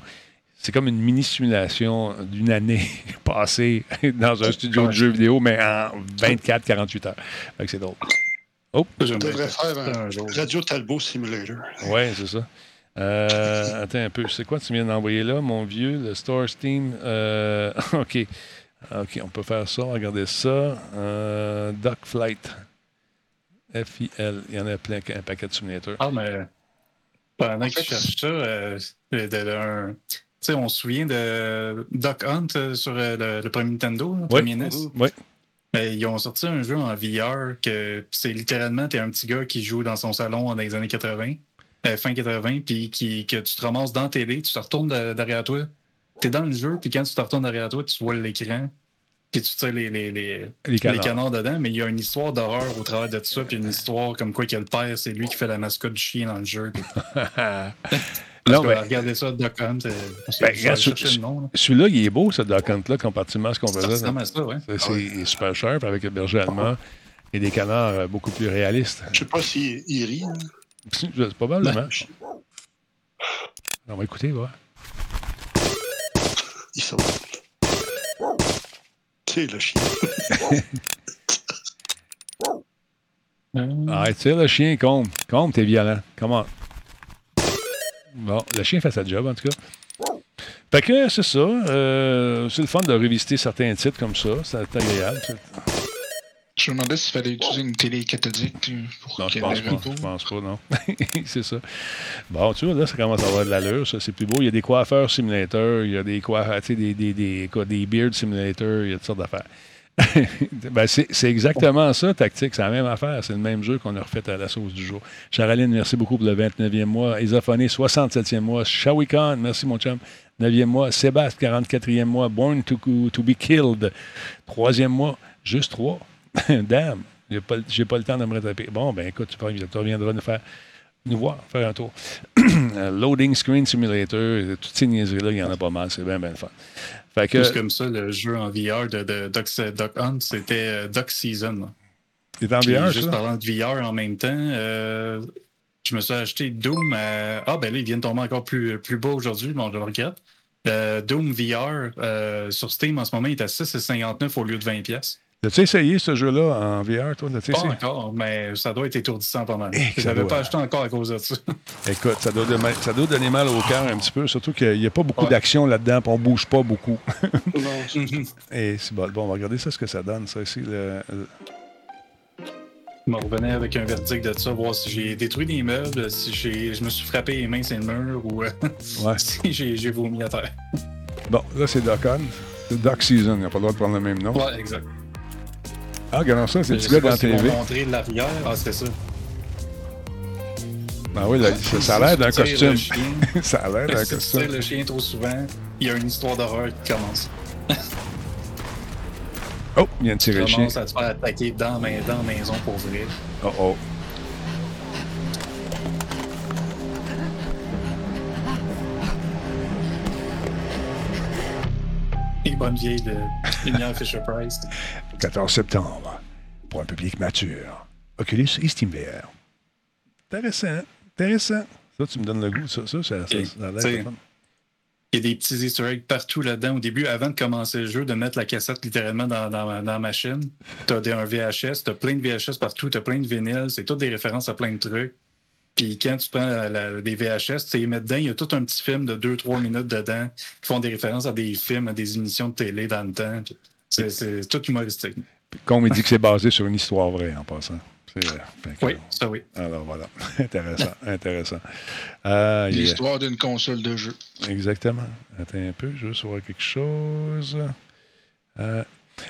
C'est comme une mini-simulation d'une année [laughs] passée [laughs] dans un studio de jeux vidéo, mais en 24-48 heures. Fait que c'est drôle. J'aimerais devrait ça faire un jour. Radio Talbot Simulator. Oui, c'est ça. Euh, attends un peu. C'est quoi tu viens d'envoyer là, mon vieux, le Store Steam? Euh, [laughs] OK. OK, on peut faire ça. Regardez ça. Euh, Duck Flight. F-I-L. Il y en a plein, un paquet de simulateurs. Ah, mais pendant En que tu cherches ça, sais, on se souvient de Duck Hunt euh, sur euh, le, le premier Nintendo, le Oui. premier NES. Oui. Mais ils ont sorti un jeu en VR que c'est littéralement, t'es un petit gars qui joue dans son salon dans les années 80, euh, fin 80, puis qui, que tu te ramasses dans la télé, tu te retournes de- derrière toi, t'es dans le jeu, puis quand tu te retournes derrière toi, tu vois l'écran, puis tu tires les, les, les, Les canards dedans, mais il y a une histoire d'horreur au travers de tout ça, puis une histoire comme quoi que le père, c'est lui qui fait la mascotte du chien dans le jeu. [laughs] [laughs] non, mais Regardez ça, Duck Hunt. Ben, celui-là, il est beau, ce Duck Hunt-là, comparativement à ce qu'on faisait. ça, ouais. C'est, c'est- super sharp avec le berger allemand et des canards euh, beaucoup plus réalistes. Je sais pas s'il il rit. hein. C'est probablement. On va écouter, voir. Il saute. C'est le chien. [laughs] Arrête, tire le chien, Combe. Combe, t'es violent. Comment? Bon, le chien fait sa job, en tout cas. Fait que c'est ça. euh, c'est le fun de revisiter certains titres comme ça. C'est agréable. Je me demandais s'il fallait utiliser une télé cathodique pour Non, je pense ait pas. Je pense pas, non. [laughs] c'est ça. Bon, tu vois, là, ça commence à avoir de l'allure. Ça, c'est plus beau. Il y a des coiffeurs simulateurs, il y a des coiffeurs, tu sais, des, des, des, des beard simulators, il y a toutes sortes d'affaires. [laughs] ben, c'est exactement ça, Tactique. C'est la même affaire. C'est le même jeu qu'on a refait à la sauce du jour. Charaline, merci beaucoup pour le 29e mois. Isophoné, 67e mois. Shawikan, merci mon chum. 9e mois. Sébastien, 44e mois. Born to, be killed. Troisième mois. Juste trois. [laughs] Damn. J'ai pas, pas le temps de me rattraper. Bon, ben écoute, tu, reviendras nous faire nous voir, faire un tour. [clears throat] Loading Screen Simulator, toutes ces niaiseries-là, il y en a pas mal. C'est bien, bien le fun. Fait que, Plus comme ça, le jeu en VR de, de Duck, Duck Hunt, c'était euh, Duck Season. en VR, juste ça? parlant de VR en même temps, euh, je me suis acheté Doom à... Ah, ben là, il vient de tomber encore plus, plus bas aujourd'hui, bon, je le regrette. Euh, Doom VR euh, sur Steam en ce moment il est à 6,59 au lieu de 20$. As-tu essayé ce jeu-là en VR, toi? Pas essayé? encore, mais ça doit être étourdissant pas mal. Je l'avais doit. pas acheté encore à cause de ça. [laughs] Écoute, ça doit, donner, ça doit donner mal au cœur un petit peu, surtout qu'il n'y a pas beaucoup Ouais. d'action là-dedans, puis on bouge pas beaucoup. Non, Et [laughs] c'est bon. Bon, on va regarder ça, ce que ça donne, ça ici. Le, Je me revenais avec un verdict de ça, voir si j'ai détruit des meubles, si j'ai, je me suis frappé les mains sur le mur ou euh, [laughs] Ouais. si j'ai, j'ai vomi à terre. Bon, là, c'est Doc Doc Season, il n'a pas le droit de prendre le même nom. Ouais, exact. Ah, regardons ça, c'est le petit gars dans pas la TV. montrer l'arrière. Ah, c'était ça. Ah oui, là, ça, ça a l'air d'un Si tu costume. [laughs] ça a l'air d'un Si tu costume. tires le chien trop souvent, il y a une histoire d'horreur qui commence. [laughs] Oh, il vient de Tu tirer le chien. commences à te faire attaquer dans, la main- dans la maison pour vrai. Oh, oh. Les bonnes vieilles de Lumière Fisher Price. [laughs] 14 septembre, pour un public mature. Oculus et SteamVR. Intéressant, intéressant. Ça, tu me donnes le goût, ça, ça, ça. Il y a des petits easter eggs partout là-dedans. Au début, avant de commencer le jeu, de mettre la cassette littéralement dans, dans, dans la machine. Tu as un VHS, tu as plein de VHS partout, tu as plein de vinyles, c'est toutes des références à plein de trucs. Puis quand tu prends la- la- des VHS, tu les mets dedans, il y a tout un petit film de 2-3 minutes dedans qui font des références à des films, à des émissions de télé dans le temps. Puis C'est tout humoristique. Comme il dit que c'est basé sur une histoire vraie, en passant. Euh, que- Oui, ça oui. Alors voilà, [laughs] intéressant, [laughs] intéressant. Euh, a- L'histoire d'une console de jeu. Exactement. Attends un peu, je veux savoir quelque chose. Euh,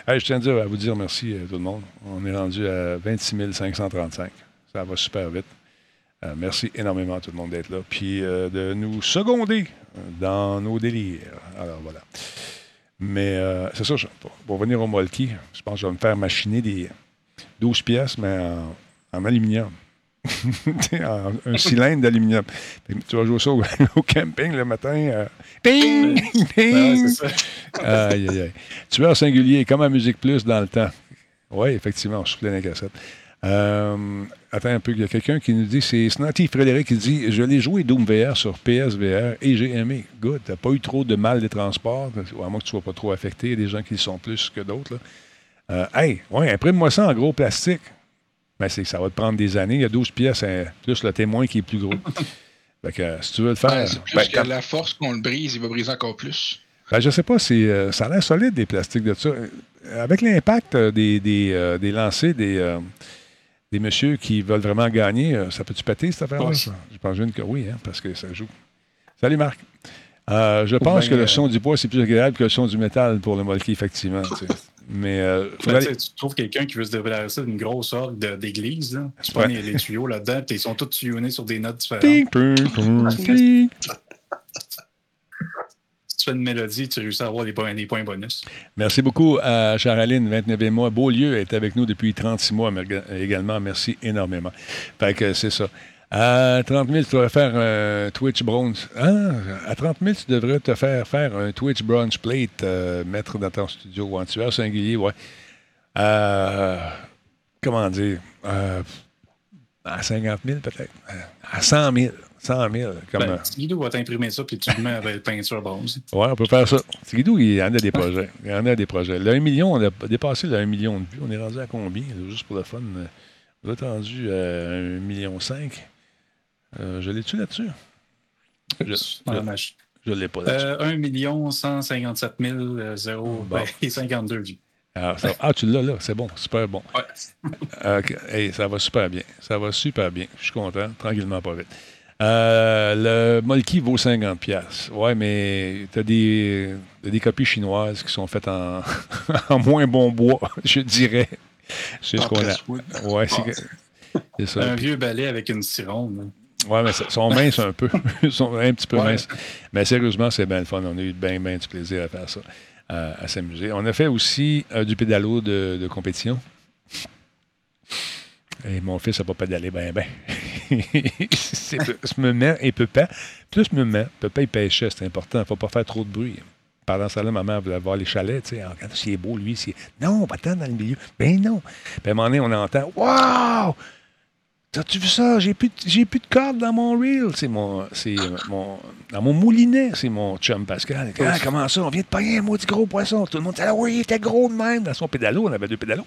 hey, je tiens à, dire- à vous dire merci à tout le monde. On est rendu à 26 535. Ça va super vite. Euh, merci énormément à tout le monde d'être là. Puis euh, de nous seconder euh, dans nos délires. Alors voilà. Mais euh, c'est ça, je- pour, pour venir au Molki, je pense que je vais me faire machiner des 12 pièces, mais en, en aluminium. [laughs] Un [laughs] cylindre d'aluminium. Tu vas jouer ça au, [laughs] au camping le matin. euh, ding! Ding! ça. Aïe, aïe, aïe. Tueur singulier, comme à Musique Plus dans le temps. Oui, effectivement, on soufflait les cassettes. Euh, attends un peu, il y a quelqu'un qui nous dit, c'est Snotty Frédéric qui dit Je l'ai joué Doom VR sur PSVR et j'ai aimé. Good, t'as pas eu trop de mal des transports, à moins que tu sois pas trop affecté. Il y a des gens qui le sont plus que d'autres. Euh, hey, ouais, imprime-moi ça en gros plastique. Ben, c'est ça va te prendre des années. Il y a 12 pièces, hein, plus le témoin qui est plus gros. fait que, euh, si tu veux le faire. Ouais, c'est plus ben, que quand- la force qu'on le brise, il va briser encore plus. ben, je sais pas, c'est, euh, ça a l'air solide des plastiques de ça. Avec l'impact des, des, des lancers des, des messieurs qui veulent vraiment gagner, euh, ça peut-tu péter cette affaire-là? Je pense que oui, hein, parce que ça joue. Salut Marc. Euh, je pense bien, que le son du bois, c'est plus agréable que le son du métal pour le molki, effectivement. tu sais. [laughs] Mais euh, tu trouves quelqu'un qui veut se débarrasser d'une grosse orgue d'église, là? tu Ouais. prends les, les tuyaux là-dedans, puis ils sont tous tuyonnés sur des notes différentes. [laughs] Ting, ting, ting, ting. Si tu fais une mélodie, tu réussis à avoir des points, des points bonus. Merci beaucoup à Charaline, 29e mois. Beaulieu est avec nous depuis 36 mois également. Merci énormément. Fait que c'est ça. À 30 000, tu devrais faire un Twitch Bronze. Ah, à 30 000, tu devrais te faire faire un Twitch Bronze Plate, euh, mettre dans ton studio ou en tueur singulier, ouais. Euh, comment dire? Euh, à 50 000 peut-être. À 100 000. 100 000. Comme, Ben, euh, Guido va t'imprimer ça, puis tu le mets avec peinture bronze. Ouais, on peut faire ça. Guido, il en a des projets. Il en a des projets. Le 1 million, on a dépassé le 1 million de vues. On est rendu à combien? Juste pour le fun? euh, On est rendu à 1 million 5. Euh, je l'ai-tu là-dessus? Je je- je l'ai pas là-dessus. Euh, 1 157 000 Bon. ben, [laughs] et 52 vues. Ah, ça- ah, tu l'as là. C'est bon. Super bon. Ouais. [laughs] Hey, ça va super bien. Ça va super bien. Je suis content. Tranquillement, pas vite. Euh, le Molki vaut 50 pièces. Ouais, mais tu as des, t'as des copies chinoises qui sont faites en, [laughs] en moins bon bois, [laughs] je dirais. C'est ce qu'on a. Ouais, c'est, que- c'est ça. Un vieux balai avec une cironde. Ouais, mais ils sont minces un peu. [laughs] Ils sont un petit peu Ouais. minces. Mais sérieusement, c'est bien le fun. On a eu bien, bien du plaisir à faire ça, à, à s'amuser. On a fait aussi euh, du pédalo de, de compétition. Et mon fils n'a pas pédalé ben, ben. Je me mets et papa, plus je me mets, papa, il pêchait, c'est important. Il ne faut pas faire trop de bruit. Pendant ça, là, maman voulait voir les chalets, tu sais. Ah, Regarde, c'est beau, lui. C'est... Non, va-t'en dans le milieu. Ben non. Puis à un moment donné, on entend Waouh! T'as-tu vu ça? J'ai plus, de- plus de cordes dans mon reel. C'est mon, c'est euh, mon, dans mon moulinet, c'est mon chum Pascal. Ah, comment ça? On vient de pogner un maudit gros poisson. Tout le monde dit, ah oui, il était gros de même. Dans son pédalo, on avait deux pédalos.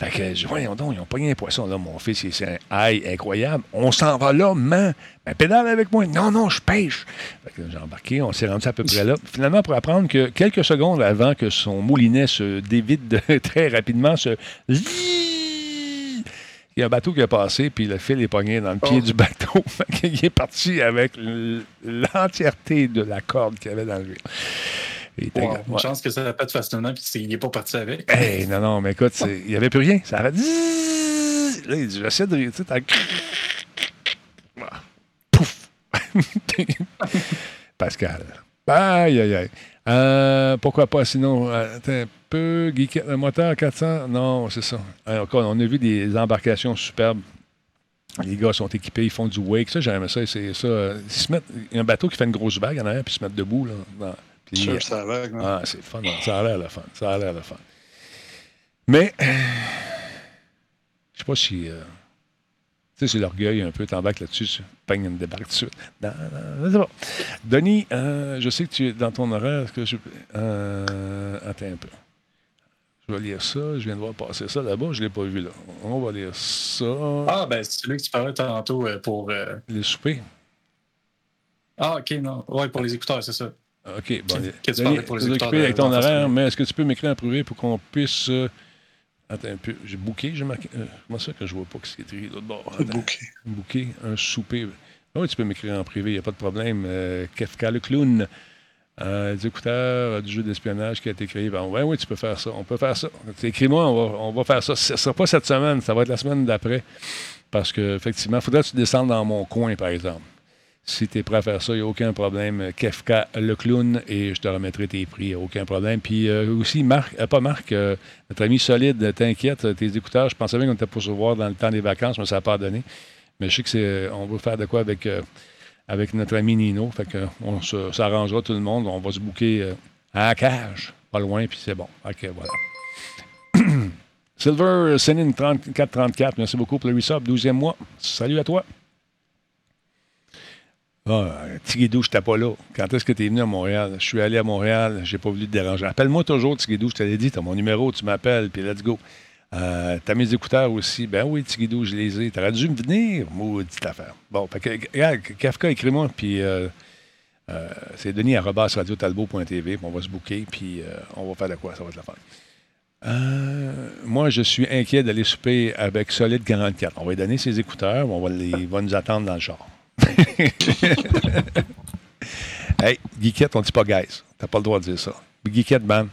Fait que, je dis, voyons donc, ils ont pogné un poisson. Là, mon fils, il- c'est un aïe incroyable. On s'en va là, man. Ben, pédale avec moi. Non, non, je pêche. Fait que j'ai embarqué, on s'est rendu à peu près là. Finalement, pour apprendre que quelques secondes avant que son moulinet se dévide de- [laughs] très rapidement, se il y a un bateau qui a passé, puis le fil est pogné dans le pied Oh. du bateau. [laughs] Qu'il est parti avec l'entièreté de la corde qu'il y avait dans le reel. Il était- Wow. Une ouais. chance que ça n'a pas de façonnement puis qu'il n'est pas parti avec. Hey, [laughs] non, non, mais écoute, il n'y avait plus rien. Ça a fait... Là, il dit, j'essaie de... Tu sais. Pouf! [laughs] Pascal. Aïe, aïe, aïe. Euh, pourquoi pas, sinon, euh, attends un peu. Geekette, le moteur 400, non, c'est ça. Euh, encore, on a vu des embarcations superbes. Les gars sont équipés, ils font du wake. Ça, j'aime ça. C'est ça. Ils se mettent, il y a un bateau qui fait une grosse vague en arrière, puis ils se mettent debout. Là, dans- Sûr que ça va, hein. ah, c'est fun. hein. Ça a l'air le fun. Ça a l'air le fun. Mais, euh, je sais pas si. euh, tu sais, c'est l'orgueil un peu. T'embarques là-dessus, tu pognes une débarque tout de suite. Pas. Denis, euh, je sais que tu es dans ton horaire. Est-ce que je. Euh, attends un peu. Je vais lire ça. Je viens de voir passer ça là-bas. Je ne l'ai pas vu là. On va lire ça. Ah, ben, c'est celui que tu parlais tantôt euh, pour. euh, Les soupers. Ah, ok, non. Ouais, pour les écouteurs, c'est ça. OK. Bon, Qu'est-ce que tu pour les occupé avec ton horaire, mais est-ce que tu peux m'écrire en privé pour qu'on puisse. euh, Attends un peu. J'ai booké, j'ai marqué. euh, comment ça que je vois pas ce qui est écrit l'autre bord? Booké, un souper. Ah oui, tu peux m'écrire en privé, il n'y a pas de problème. Euh, Kefka le clown. Euh, des écouteurs euh, du jeu d'espionnage qui a été créé. Ben, ouais, oui, tu peux faire ça. On peut faire ça. Écris-moi, on va, on va faire ça. Ce ne sera pas cette semaine, ça va être la semaine d'après. Parce qu'effectivement, il faudrait que tu descendes dans mon coin, par exemple. Si tu es prêt à faire ça, il n'y a aucun problème. Kefka le clown et je te remettrai tes prix, aucun problème. Puis euh, aussi, Marc, euh, pas Marc, euh, notre ami solide, t'inquiète, tes écouteurs, je pensais bien qu'on était pour se voir dans le temps des vacances, mais ça n'a pas donné. Mais je sais que c'est. On veut faire de quoi avec, avec notre ami Nino. Fait que on tout le monde. On va se bouquer à la cage, pas loin, puis c'est bon. OK, voilà. [clears throat] Silver Senin 3434, merci beaucoup pour le resub, 12e mois. Salut à toi. Ah, Tiguidou, je n'étais pas là. Quand est-ce que tu es venu à Montréal? Je suis allé à Montréal, j'ai pas voulu te déranger. Appelle-moi toujours, Tiguidou, je te l'ai dit, tu as mon numéro, tu m'appelles, puis let's go. Euh, t'as mes écouteurs aussi. Ben oui, Tiguidou, je les ai. T'aurais dû me venir, maudite affaire. Bon, fait que, regarde, Kafka, écris-moi, puis euh, euh, c'est denis radiotalbo.tv, on va se booker, puis euh, on va faire de quoi, ça va être la fin. Euh, moi, je suis inquiet d'aller souper avec Solide 44. On va lui donner ses écouteurs, on va, les, il va nous attendre dans le char. [laughs] hey, Geekette, on dit pas guys. T'as pas le droit de dire ça. Geekette, ban.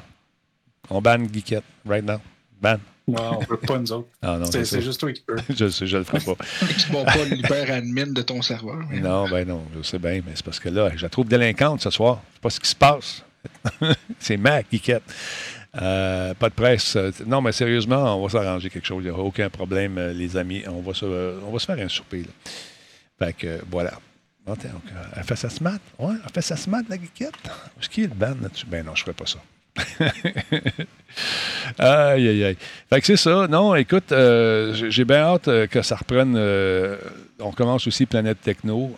On banne Geekette, right now. Ban. Non, on peut pas, nous autres. Ah non, C'est juste toi qui peux. [laughs] Je sais, je le ferai pas. Tu bats pas l'hyper-admin de ton serveur. mais- [laughs] Non, ben non, je sais bien, mais c'est parce que là, je la trouve délinquante ce soir. Je sais pas ce qui se passe. c'est ma Geekette. Euh, pas de presse. Non, mais sérieusement, on va s'arranger quelque chose. Il n'y aura aucun problème, euh, les amis. On va se, on va se faire un souper. Là. Fait que, voilà. Donc, euh, elle fait sa smart? Ouais, elle fait sa smart, la geekette? Est-ce qu'il a le ban là-dessus? Ben non, je ne ferai pas ça. [laughs] aïe, aïe, aïe. Fait que c'est ça. Non, écoute, euh, j'ai bien hâte euh, que ça reprenne. on commence aussi Planète Techno.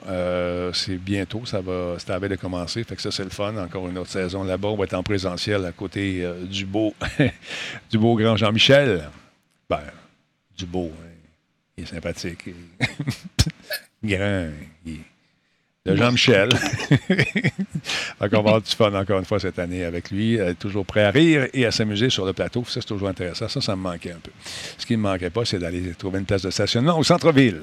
C'est bientôt. Ça va, c'est à de commencer. Fait que ça, c'est le fun. Encore une autre saison là-bas. On va être en présentiel à côté du beau, [laughs] du beau grand Jean-Michel. Ben, du beau. hein. Il est sympathique. [laughs] Grand. Il de Jean-Michel. [laughs] fait qu'on va avoir du fun encore une fois cette année avec lui. Euh, toujours prêt à rire et à s'amuser sur le plateau. Ça, c'est toujours intéressant. Ça, ça me manquait un peu. Ce qui ne me manquait pas, c'est d'aller trouver une place de stationnement au centre-ville.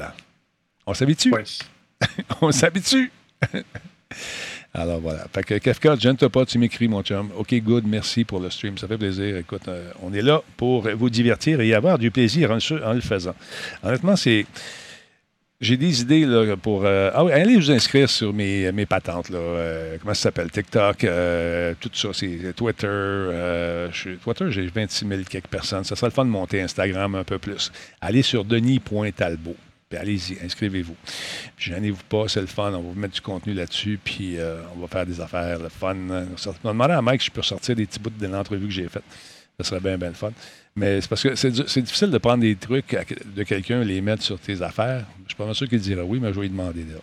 On s'habitue? Ouais. [laughs] On s'habitue? [laughs] Alors voilà. Fait que Kafka, je ne te pas, tu m'écris, mon chum. OK, good, merci pour le stream. Ça fait plaisir. Écoute, euh, on est là pour vous divertir et avoir du plaisir en, en le faisant. Honnêtement, c'est. J'ai des idées là, pour. euh, ah oui, allez vous inscrire sur mes, mes patentes. Là, euh, comment ça s'appelle? TikTok, euh, tout ça. C'est Twitter. je Twitter, j'ai 26 000 quelques personnes. Ça serait le fun de monter Instagram un peu plus. Allez sur denis.talbot. Puis allez-y, inscrivez-vous. Gênez-vous pas, c'est le fun. On va vous mettre du contenu là-dessus. Puis on va faire des affaires, le fun. On va demander à Mike si je peux sortir des petits bouts de l'entrevue que j'ai faite. Ça serait bien, bien le fun. Mais c'est parce que c'est, difficile de prendre des trucs de quelqu'un, les mettre sur tes affaires. Je suis pas sûr qu'il dirait oui, mais je vais lui demander. Là.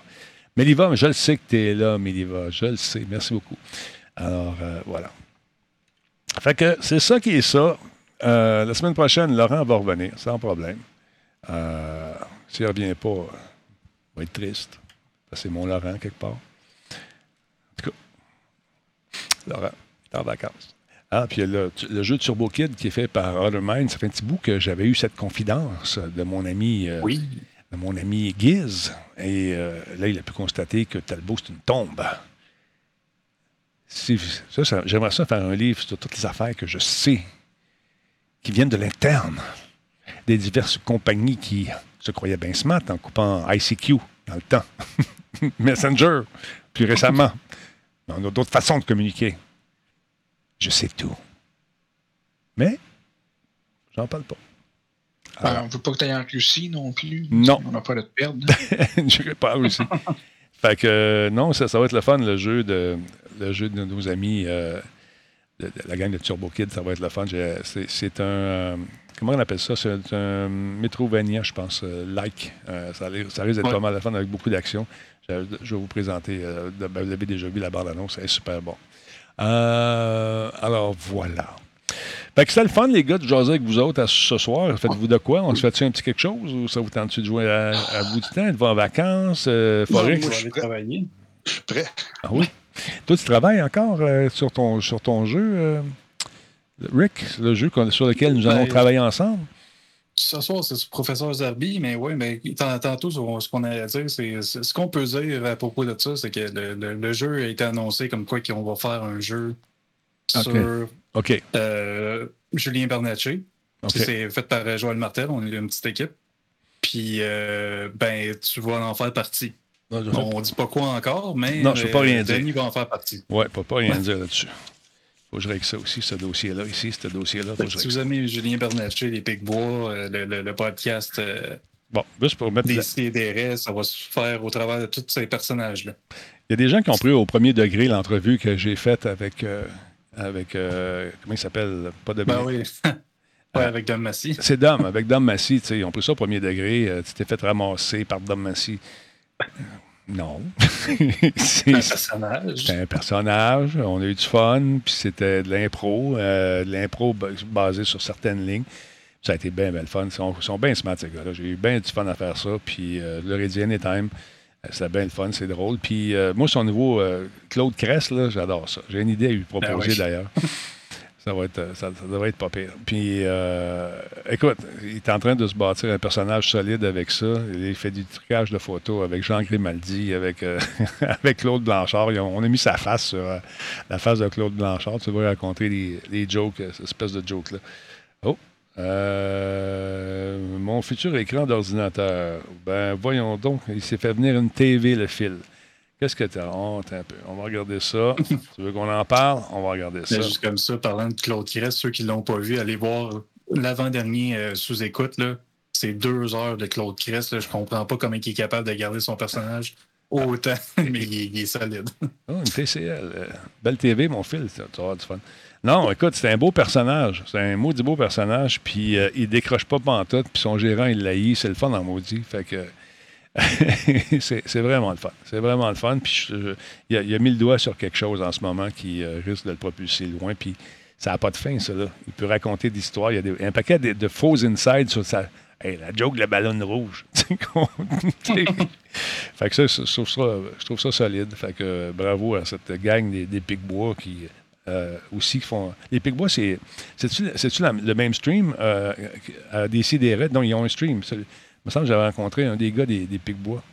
Méliva, je le sais que tu es là, Méliva. Je le sais. Merci beaucoup. Alors, euh, voilà. Fait que c'est ça qui est ça. Euh, la semaine prochaine, Laurent va revenir, sans problème. Euh, S'il ne revient pas, il va être triste. C'est mon Laurent, quelque part. En tout cas, Laurent, est en vacances. Ah, puis le, le jeu Turbo Kid qui est fait par Other Mind. Ça fait un petit bout que j'avais eu cette confidence de mon ami, euh, Oui. de mon ami Giz. Et euh, là, il a pu constater que Talbot, c'est une tombe. Ça, ça- J'aimerais ça faire un livre sur toutes les affaires que je sais qui viennent de l'interne des diverses compagnies qui se croyaient bien smart en coupant ICQ dans le temps. [laughs] Messenger, plus récemment. On a d'autres façons de communiquer. Je sais tout. Mais, j'en parle pas. Ah, on veut pas que tu ailles en Russie non plus. Non. On n'a pas de te perdre. [laughs] Je vais pas aussi. [laughs] fait que, euh, non, ça, ça va être le fun, le jeu de, le jeu de nos amis, euh, de, de la gang de Turbo Kid, ça va être le fun. C'est, un, euh, comment on appelle ça? C'est un Metrovania, je pense, like. Ça, risque d'être Ouais. pas mal de fun avec beaucoup d'action. Je, je vais vous présenter, ben, vous avez déjà vu la bande-annonce, c'est super bon. Euh, alors, voilà. Fait que c'était le fun, les gars, de jaser avec vous autres à ce soir. Faites-vous de quoi? On se fait-tu un petit quelque chose ou ça vous tente de jouer à, à bout du temps? Êtes-vous en vacances? Euh? Je moi, vais je suis travailler. Je suis prêt. Ah oui? Toi, tu travailles encore euh, sur, ton, sur ton jeu, euh, Rick, le jeu sur lequel nous allons Ben, travailler ensemble? Ce soir, c'est professeur Zerbi, mais oui, mais tant- tantôt, ce qu'on allait dire, c'est ce qu'on peut dire à propos de ça, c'est que le, le- le jeu a été annoncé comme quoi qu'on va faire un jeu sur euh, Julien Bernatchez. OK. C'est fait par euh, Joël Martel, on est une petite équipe. Puis, euh, ben, tu vas en faire partie. Non, je On dit pas quoi encore, mais Non, je peux pas rien dire. Denis va en faire partie. Ouais, pas, pas rien dire là-dessus. Faut que je règle ça aussi, ce dossier-là. Ici, ce dossier-là. Si règle vous aimez Julien Bernatchez, les Picbois, euh, le, le- le podcast euh, Bon, juste pour mettre. des CDR, ça va se faire au travers de tous ces personnages-là. Il y a des gens qui ont pris au premier degré l'entrevue que j'ai faite avec. euh, avec euh, comment il s'appelle? Pas de Ben oui. [laughs] ouais, avec Dom Massy. C'est Dom, avec Dom Massy. tu sais, Ils ont pris ça au premier degré. tu t'es fait ramasser par Dom Massy. Non. [laughs] C'est- Un personnage. C'était un personnage, on a eu du fun, puis c'était de l'impro, euh, de l'impro ba- basé sur certaines lignes. Ça a été bien, bien le fun. Ils sont, bien smart, ces gars-là. J'ai eu bien du fun à faire ça. Puis euh, le Anytime, euh, c'était bien le fun, c'est drôle. Puis euh, moi, son nouveau euh, Claude Cress, là, j'adore ça. J'ai une idée à lui proposer Ah oui. d'ailleurs. [laughs] Ça, va être, euh, ça, devrait être pas pire. Puis, euh, écoute, il est en train de se bâtir un personnage solide avec ça. Il fait du trucage de photos avec Jean Grimaldi, avec, euh, [laughs] avec Claude Blanchard. On a mis sa face sur euh, la face de Claude Blanchard. Tu vas raconter les, les jokes, cette espèce de joke-là. Oh! Mon futur écran d'ordinateur. Ben, voyons donc, il s'est fait venir une TV, le fil. Qu'est-ce que tu as? Oh, attends un peu. On va regarder ça. tu veux qu'on en parle? On va regarder ça. Mais juste comme ça, parlant de Claude Crest, ceux qui ne l'ont pas vu, allez voir l'avant-dernier euh, sous-écoute. C'est deux heures de Claude Crest. Là. Je comprends pas comment il est capable de garder son personnage autant, [laughs] mais il, est- solide. [laughs] Oh, une TCL. euh, belle TV, mon fils. Tu vas avoir du fun. Non, écoute, c'est un beau personnage. C'est un maudit beau personnage. Puis euh, il décroche pas pantoute. Puis son gérant, il l'haït. C'est le fun en maudit. Fait que [laughs] c'est vraiment le fun. C'est vraiment le fun. Puis il, a, a mis le doigt sur quelque chose en ce moment qui euh, risque de le propulser loin. Puis ça n'a pas de fin, ça. Là. Il peut raconter des histoires. Il y a des- un paquet de, de faux insides sur sa. Hey, la joke, le ballon rouge. [laughs] Tu sais, qu'on- tu sais. [laughs] fait que ça, je trouve ça, je trouve ça solide. Fait que euh, bravo à cette gang des, des Picbois qui euh, aussi font. Les Picbois, c'est. C'est-tu la- le même stream euh, à des CDR? Non, ils ont un stream. Il me semble que j'avais rencontré un des gars des, des Picbois.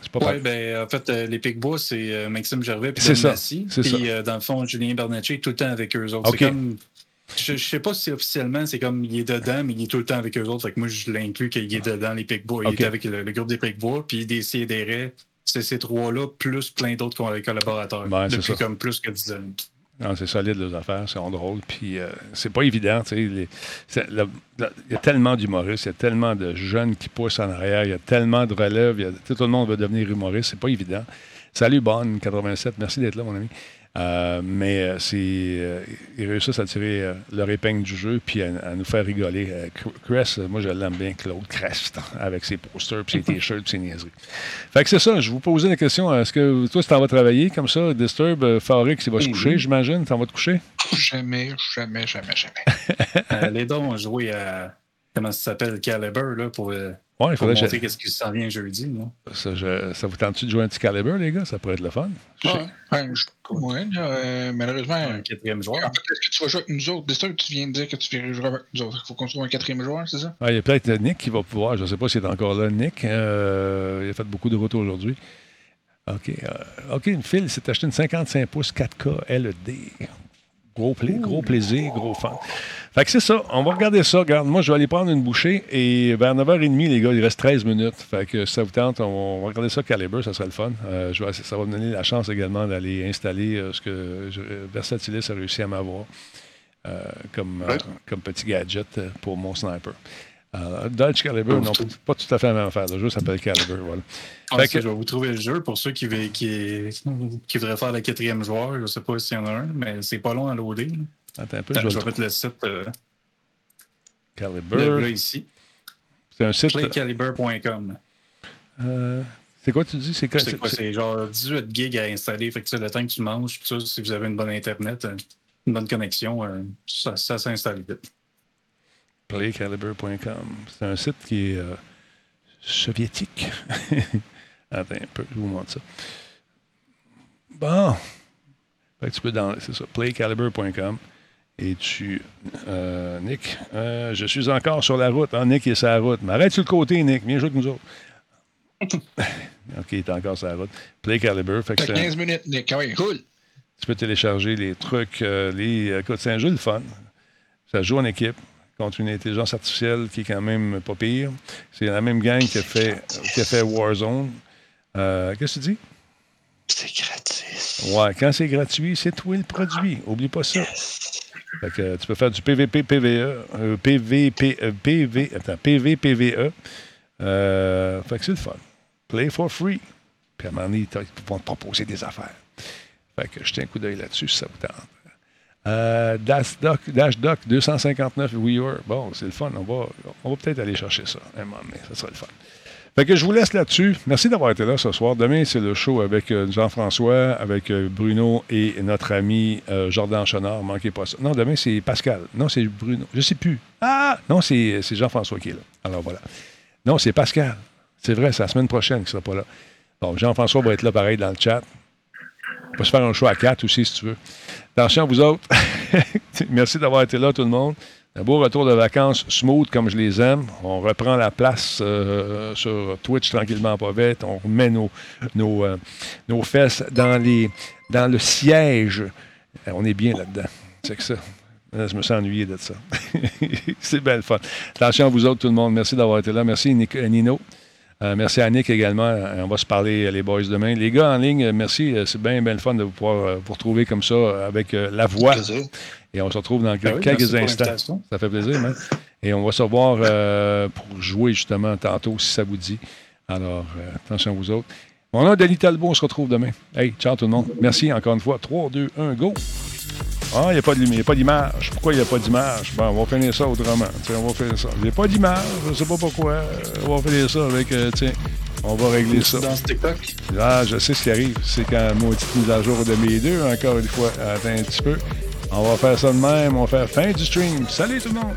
C'est pas Oui, ben, en fait, euh, les Picbois, c'est euh, Maxime Gervais et C'est ça, Massy. Puis, euh, dans le fond, Julien Bernatchez est tout le temps avec eux autres. OK. C'est comme. Je, je sais pas si officiellement c'est comme il est dedans, mais il est tout le temps avec eux autres. Fait que moi, je l'inclus qu'il est dedans, les Picbois. Il OK. est avec le, le groupe des Picbois, puis des CDR. C'est ces trois-là, plus plein d'autres co- collaborateurs. Ben, c'est depuis comme plus que 10 ans. C'est solide, les affaires, c'est drôle. Puis euh, c'est pas évident, Il y a tellement d'humoristes, il y a tellement de jeunes qui poussent en arrière, il y a tellement de relèves, tout le monde veut devenir humoriste, c'est pas évident. Salut, Bonne, 87, merci d'être là, mon ami. Euh, mais euh, c'est, euh, ils réussissent à tirer euh, leur épingle du jeu puis à, à nous faire rigoler. Euh, Crest, moi je l'aime bien, Claude Crest, [laughs] avec ses posters, puis ses [laughs] t-shirts, puis ses niaiseries. Fait que c'est ça, je vous posais la question, est-ce que toi, si t'en vas travailler comme ça, Disturb, euh, Farik, il va se coucher, j'imagine, t'en vas te coucher? Jamais, jamais, jamais, jamais. [laughs] Euh, les dons ont joué à. Comment ça s'appelle Caliber, là, pour, euh, Ouais, il faudrait que je- qu'est-ce qui s'en vient jeudi. Là. Ça, je- ça vous tente-tu de jouer un petit calibre, les gars? Ça pourrait être le fun. Ouais, ouais, je- ouais, euh, malheureusement. Un quatrième joueur. En fait, est-ce que tu vas jouer avec nous autres? Disturb, tu viens de dire que tu viens jouer avec nous autres. Il faut qu'on trouve un quatrième joueur, c'est ça? Ah, il y a peut-être Nick qui va pouvoir. Je ne sais pas s'il est encore là, Nick. Euh, il a fait beaucoup de routes aujourd'hui. OK. euh, OK, une file s'est acheté une 55 pouces 4K LED. Gros, pla- gros plaisir, gros fan. Fait que c'est ça. On va regarder ça. Regarde, moi, je vais aller prendre une bouchée et vers 9h30, les gars, il reste 13 minutes. Fait que si ça vous tente, on va regarder ça Calibre, ça serait le fun. Euh, je vais, ça va me donner la chance également d'aller installer euh, ce que je- Versatilis a réussi à m'avoir euh, comme, Ouais. comme petit gadget pour mon sniper. Euh, Dodge Caliber, Oh, non, pas tout à fait la même affaire. Le jeu s'appelle Caliber, voilà. Ah, que- Je vais vous trouver le jeu pour ceux qui, veulent- qui, qui voudraient faire le quatrième joueur. Je ne sais pas s'il y en a un, mais c'est pas long à loader. Attends un peu, Attends, je je vais mettre le site euh, Caliber. le- là ici. C'est un site. Playcaliber.com. euh, c'est quoi tu dis? C'est quoi? C'est genre 18 gigs à installer. Fait que le temps que tu manges, tout ça, si vous avez une bonne Internet, euh, une bonne connexion, euh, ça, ça s'installe vite. Playcaliber.com. C'est un site qui est euh, soviétique. [laughs] Attends un peu, je vous montre ça. Bon. Fait que tu peux dans. C'est ça, playcaliber.com. Es-tu, euh, Nick? Euh, je suis encore sur la route. Ah, Nick est sur la route. Mais arrête sur le côté, Nick. Viens jouer avec nous autres. [laughs] OK, il est encore sur la route. Play Caliber. Fait que Fait c'est- 15 minutes, Nick. Ah oui, roule. tu peux télécharger les trucs. euh, les, écoute, c'est un jeu de fun. Ça joue en équipe contre une intelligence artificielle qui est quand même pas pire. C'est la même gang qui a fait, qui a fait Warzone. Euh, Qu'est-ce que tu dis? C'est gratis. Ouais, quand c'est gratuit, c'est toi le produit. Oublie pas ça. Fait que, euh, tu peux faire du PVP, PVE, euh, PVP, euh, PV, attends, PV, PVE. Euh, fait que c'est le fun. Play for free. Puis à un moment donné, ils vont te proposer des affaires. Fait que jetez un coup d'œil là-dessus si ça vous tente. Euh, Dash Doc, Dash Doc 259 WeWere. Bon, c'est le fun. On va, on va peut-être aller chercher ça un moment. Ça sera le fun. Fait que je vous laisse là-dessus. Merci d'avoir été là ce soir. Demain, c'est le show avec euh, Jean-François, avec euh, Bruno et notre ami euh, Jordan Chenard. Manquez pas ça. Non, demain, c'est Pascal. Non, c'est Bruno. Je sais plus. Ah! Non, c'est Jean-François qui est là. Alors voilà. Non, c'est Pascal. C'est vrai, c'est la semaine prochaine qu'il sera pas là. Bon, Jean-François va être là pareil dans le chat. On peut se faire un show à quatre aussi, si tu veux. Attention, vous autres. [laughs] Merci d'avoir été là, tout le monde. Un beau retour de vacances smooth comme je les aime. On reprend la place euh, sur Twitch tranquillement pas vite. On remet nos, nos, euh, nos fesses dans, les, dans le siège. Euh, On est bien là-dedans. C'est que ça. Je me sens ennuyé de ça. [laughs] C'est bien le fun. Attention à vous autres, tout le monde. Merci d'avoir été là. Merci, Nino. Euh, merci à Nick également. Euh, On va se parler, euh, les boys, demain. Les gars en ligne, merci. C'est bien, bien le fun de vous pouvoir vous retrouver comme ça avec euh, la voix. Et on se retrouve dans Ben oui, quelques instants. Ça fait plaisir, man. Et on va se revoir euh, pour jouer justement tantôt, si ça vous dit. Alors, euh, attention à vous autres. Mon nom est Denis Talbot, on se retrouve demain. Hey, ciao tout le monde. Merci encore une fois. 3, 2, 1, go! Ah, il n'y a pas de lumi- il y a pas d'image. Pourquoi il n'y a pas d'image? Bon, on va finir ça autrement. On va finir ça. Il n'y a pas d'image, je ne sais pas pourquoi. On va finir ça avec, euh, tiens, on va régler ça. Dans ce TikTok, Ah, je sais ce qui arrive. C'est quand petite mise à jour de mes deux, encore une fois. Attends un petit peu. On va faire ça de même. On va faire fin du stream. Salut tout le monde!